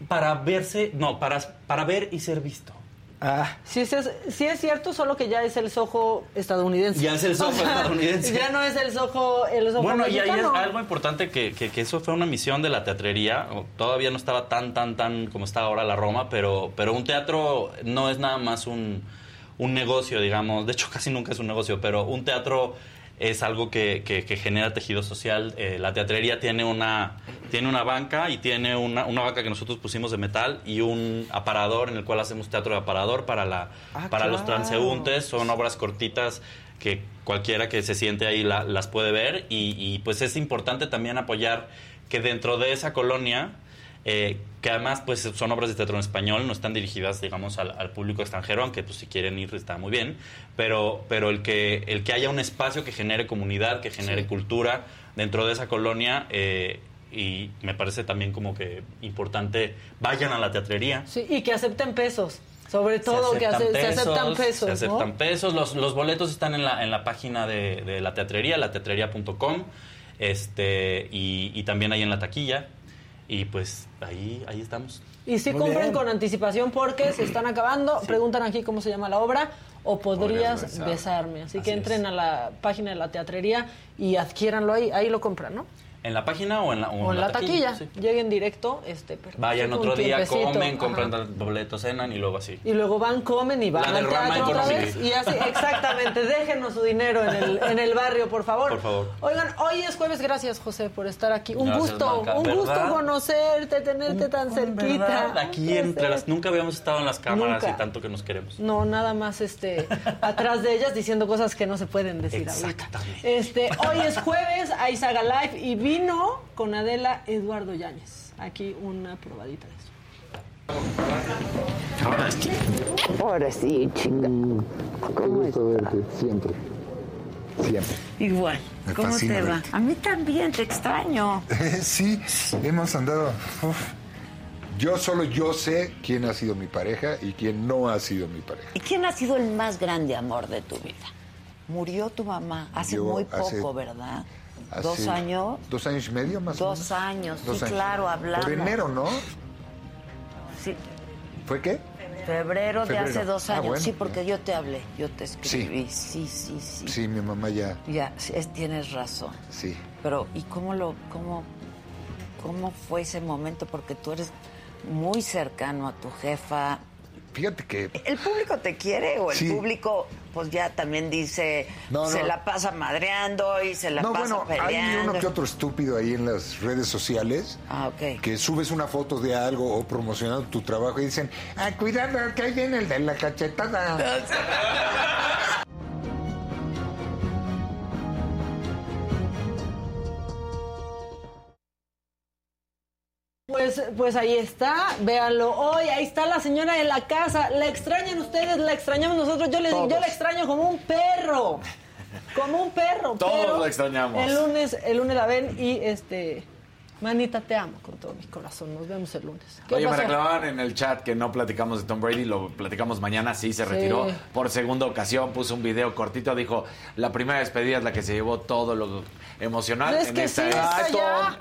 para verse, no, para, para ver y ser visto. Ah. Sí, sí es, sí es cierto, solo que ya es el sojo estadounidense. Ya es el Soho (laughs) O sea, estadounidense. Ya no es el sojo, el sojo Bueno, y ahí es algo importante que, que- que eso fue una misión de la teatrería. Todavía no estaba tan, tan, tan como está ahora la Roma, pero, pero un teatro no es nada más un, un negocio, digamos. De hecho, (laughs) casi nunca es un negocio, pero un teatro es algo que, que- que genera tejido social. Eh, la teatrería tiene una, tiene una banca y tiene una, una banca que nosotros pusimos de metal y un aparador en el cual hacemos teatro de aparador para, la, Ah, para los transeúntes. Son obras cortitas que cualquiera que se siente ahí la- las puede ver y, y, pues es importante también apoyar que dentro de esa colonia eh, que además pues son obras de teatro en español no están dirigidas digamos al, al público extranjero aunque pues si quieren ir está muy bien pero pero el que el que haya un espacio que genere comunidad que genere Sí. cultura dentro de esa colonia eh, y me parece también como que importante vayan a la teatrería Sí, y que acepten pesos. Sobre todo que ace- se aceptan pesos. se aceptan ¿no? pesos. Los, los boletos están en la, en la página de, de la teatrería, lateatrería.com, este, y, y también ahí en la taquilla. Y pues ahí, ahí estamos. Y si Muy compren bien. con anticipación porque se están acabando. Preguntan aquí cómo se llama la obra. O podrías Podrías besar. besarme. Así, que entren a la página de la teatrería y adquiéranlo ahí. Ahí lo compran, ¿no? ¿En la página o en la, O en la taquilla. Sí. Lleguen directo. Este, pero Vayan otro día, tiempecito. comen, Ajá. compran boletos, cenan y luego así. Y luego van, comen y van La al teatro otra vez. Y así, exactamente, déjenos su dinero en el, en el barrio, por favor. Por favor. Oigan, hoy es jueves, gracias José por estar aquí. Un Gracias, gusto, Blanca. un gusto conocerte, tenerte tan cerquita. ¿Verdad? Aquí entre las... Nunca habíamos estado en las cámaras Nunca. y tanto que nos queremos. No, nada más este atrás de ellas diciendo cosas que no se pueden decir ahorita. Este, hoy es jueves, hay Saga Live y vino con Adela Eduardo Yáñez. Aquí una probadita de eso. Ahora sí. Ahora sí, chinga. ¿Cómo gusto verte, siempre. Siempre. Igual. Me ¿Cómo te va? verte. A mí también, te extraño. (laughs) sí, hemos andado. uf. Yo solo yo sé quién ha sido mi pareja y quién no ha sido mi pareja. ¿Y quién ha sido el más grande amor de tu vida? Murió tu mamá hace muy hace- poco, ¿verdad? Hace ¿Dos años? Dos años y medio más o Dos menos. años, Dos sí, años. claro, hablamos. Por enero, ¿no? Sí, ¿Fue qué? febrero, de hace dos Ah, años. bueno, sí, porque yo te hablé, yo te escribí. Sí, sí, sí. Sí, mi mamá ya. Ya, sí, es- tienes razón. Sí. Pero, ¿y cómo lo, cómo, cómo fue ese momento? Porque tú eres muy cercano a tu jefa. Fíjate que ¿El público te quiere o el Sí. público, pues ya también dice, No, se no. la pasa madreando y se la no, pasa bueno, hay peleando? uno que otro estúpido ahí en las redes sociales Ah, ok. que subes una foto de algo o promocionando tu trabajo y dicen, ah, cuidado, que ahí viene el de la cachetada. (laughs) Pues, pues ahí está, véanlo hoy, ahí está la señora en la casa, la extrañan ustedes, la extrañamos nosotros, yo, les, yo Todos. la extraño como un perro, como un perro. Todos pero la extrañamos. El lunes, el lunes la ven y este, manita te amo con todo mi corazón, nos vemos el lunes. ¿Qué Oye, me reclamaban en el chat que no platicamos de Tom Brady, lo platicamos mañana, sí, se Sí. retiró por segunda ocasión, puso un video cortito, dijo, la primera despedida es la que se llevó todo lo emocional. Es en que esta sí, es- está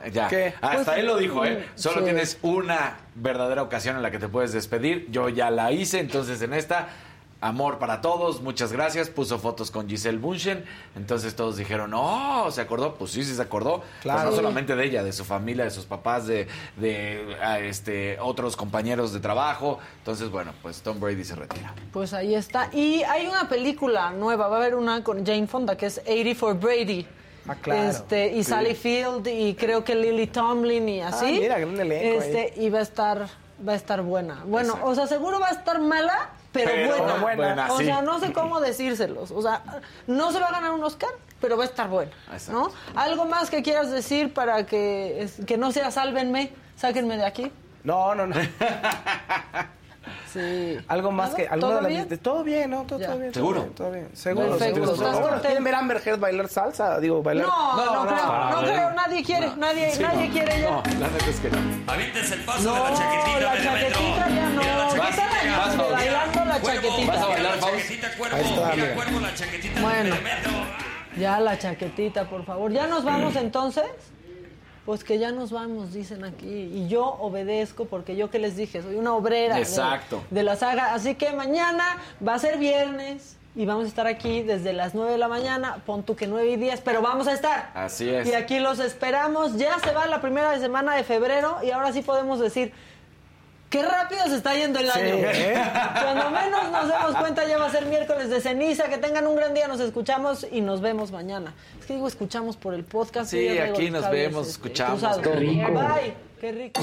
ya. Ya. ¿Qué? Hasta Pues, él lo dijo, ¿eh? Solo sí. tienes una verdadera ocasión en la que te puedes despedir. Yo ya la hice, entonces en esta, amor para todos, muchas gracias. Puso fotos con Giselle Bunchen. Entonces todos dijeron, no, ¿se acordó? Pues sí, sí se acordó. Claro. Pues no Sí. solamente de ella, de su familia, de sus papás, de, de ah, este, otros compañeros de trabajo. Entonces, bueno, pues Tom Brady se retira. Pues ahí está. Y hay una película nueva, va a haber una con Jane Fonda que es 80 for Brady. Ah, claro. Este, y Sí. Sally Field y creo que Lily Tomlin y así. Ah, mira, gran elenco Este, y va a estar va a estar buena. Bueno, o sea, seguro va a estar mala, pero, Pero buena. buena, o sí. sea, no sé cómo decírselos. O sea, no se va a ganar un Oscar, pero va a estar buena, ¿no? Algo más que quieras decir para que que no sea sálvenme, sáquenme de aquí. No, no, no. (laughs) Sí. Algo más que. alguna ¿Todo de las- bien? de- todo bien, ¿no? Todo, todo bien. ¿Seguro? Todo bien. Seguro. Seguro. ¿Quieren ver a Amber Heard bailar salsa? Digo, bailar. No, no, creo, no creo, nadie quiere, nadie, Sí, nadie no. quiere ya. No, la neta es que no. Aviéntense el paso No, de la chaquetita, la chaquetita ya no. Mira la ¿Qué chaquetita. tal la Vas, de bailando la chaquetita? Vas a bailar, bailar, la Faust? chaquetita, cuervo. Ahí está, mira, cuervo, la chaquetita Bueno. Ya la chaquetita, por favor. ¿Ya nos vamos (clears throat) entonces? Pues que ya nos vamos, dicen aquí. Y yo obedezco porque yo que les dije, soy una obrera de- Exacto. De, la saga. Así que mañana va a ser viernes y vamos a estar aquí desde las 9 de la mañana. Pon tú que 9 y 10, pero vamos a estar. Así es. Y aquí los esperamos. Ya se va la primera semana de febrero y ahora sí podemos decir. Qué rápido se está yendo el Sí, año. ¿eh? Cuando menos nos demos cuenta ya va a ser miércoles de ceniza. Que tengan un gran día, nos escuchamos y nos vemos mañana. Es que digo escuchamos por el podcast. Sí, aquí nos vemos, este, escuchamos. Qué rico. Bye. Qué rico.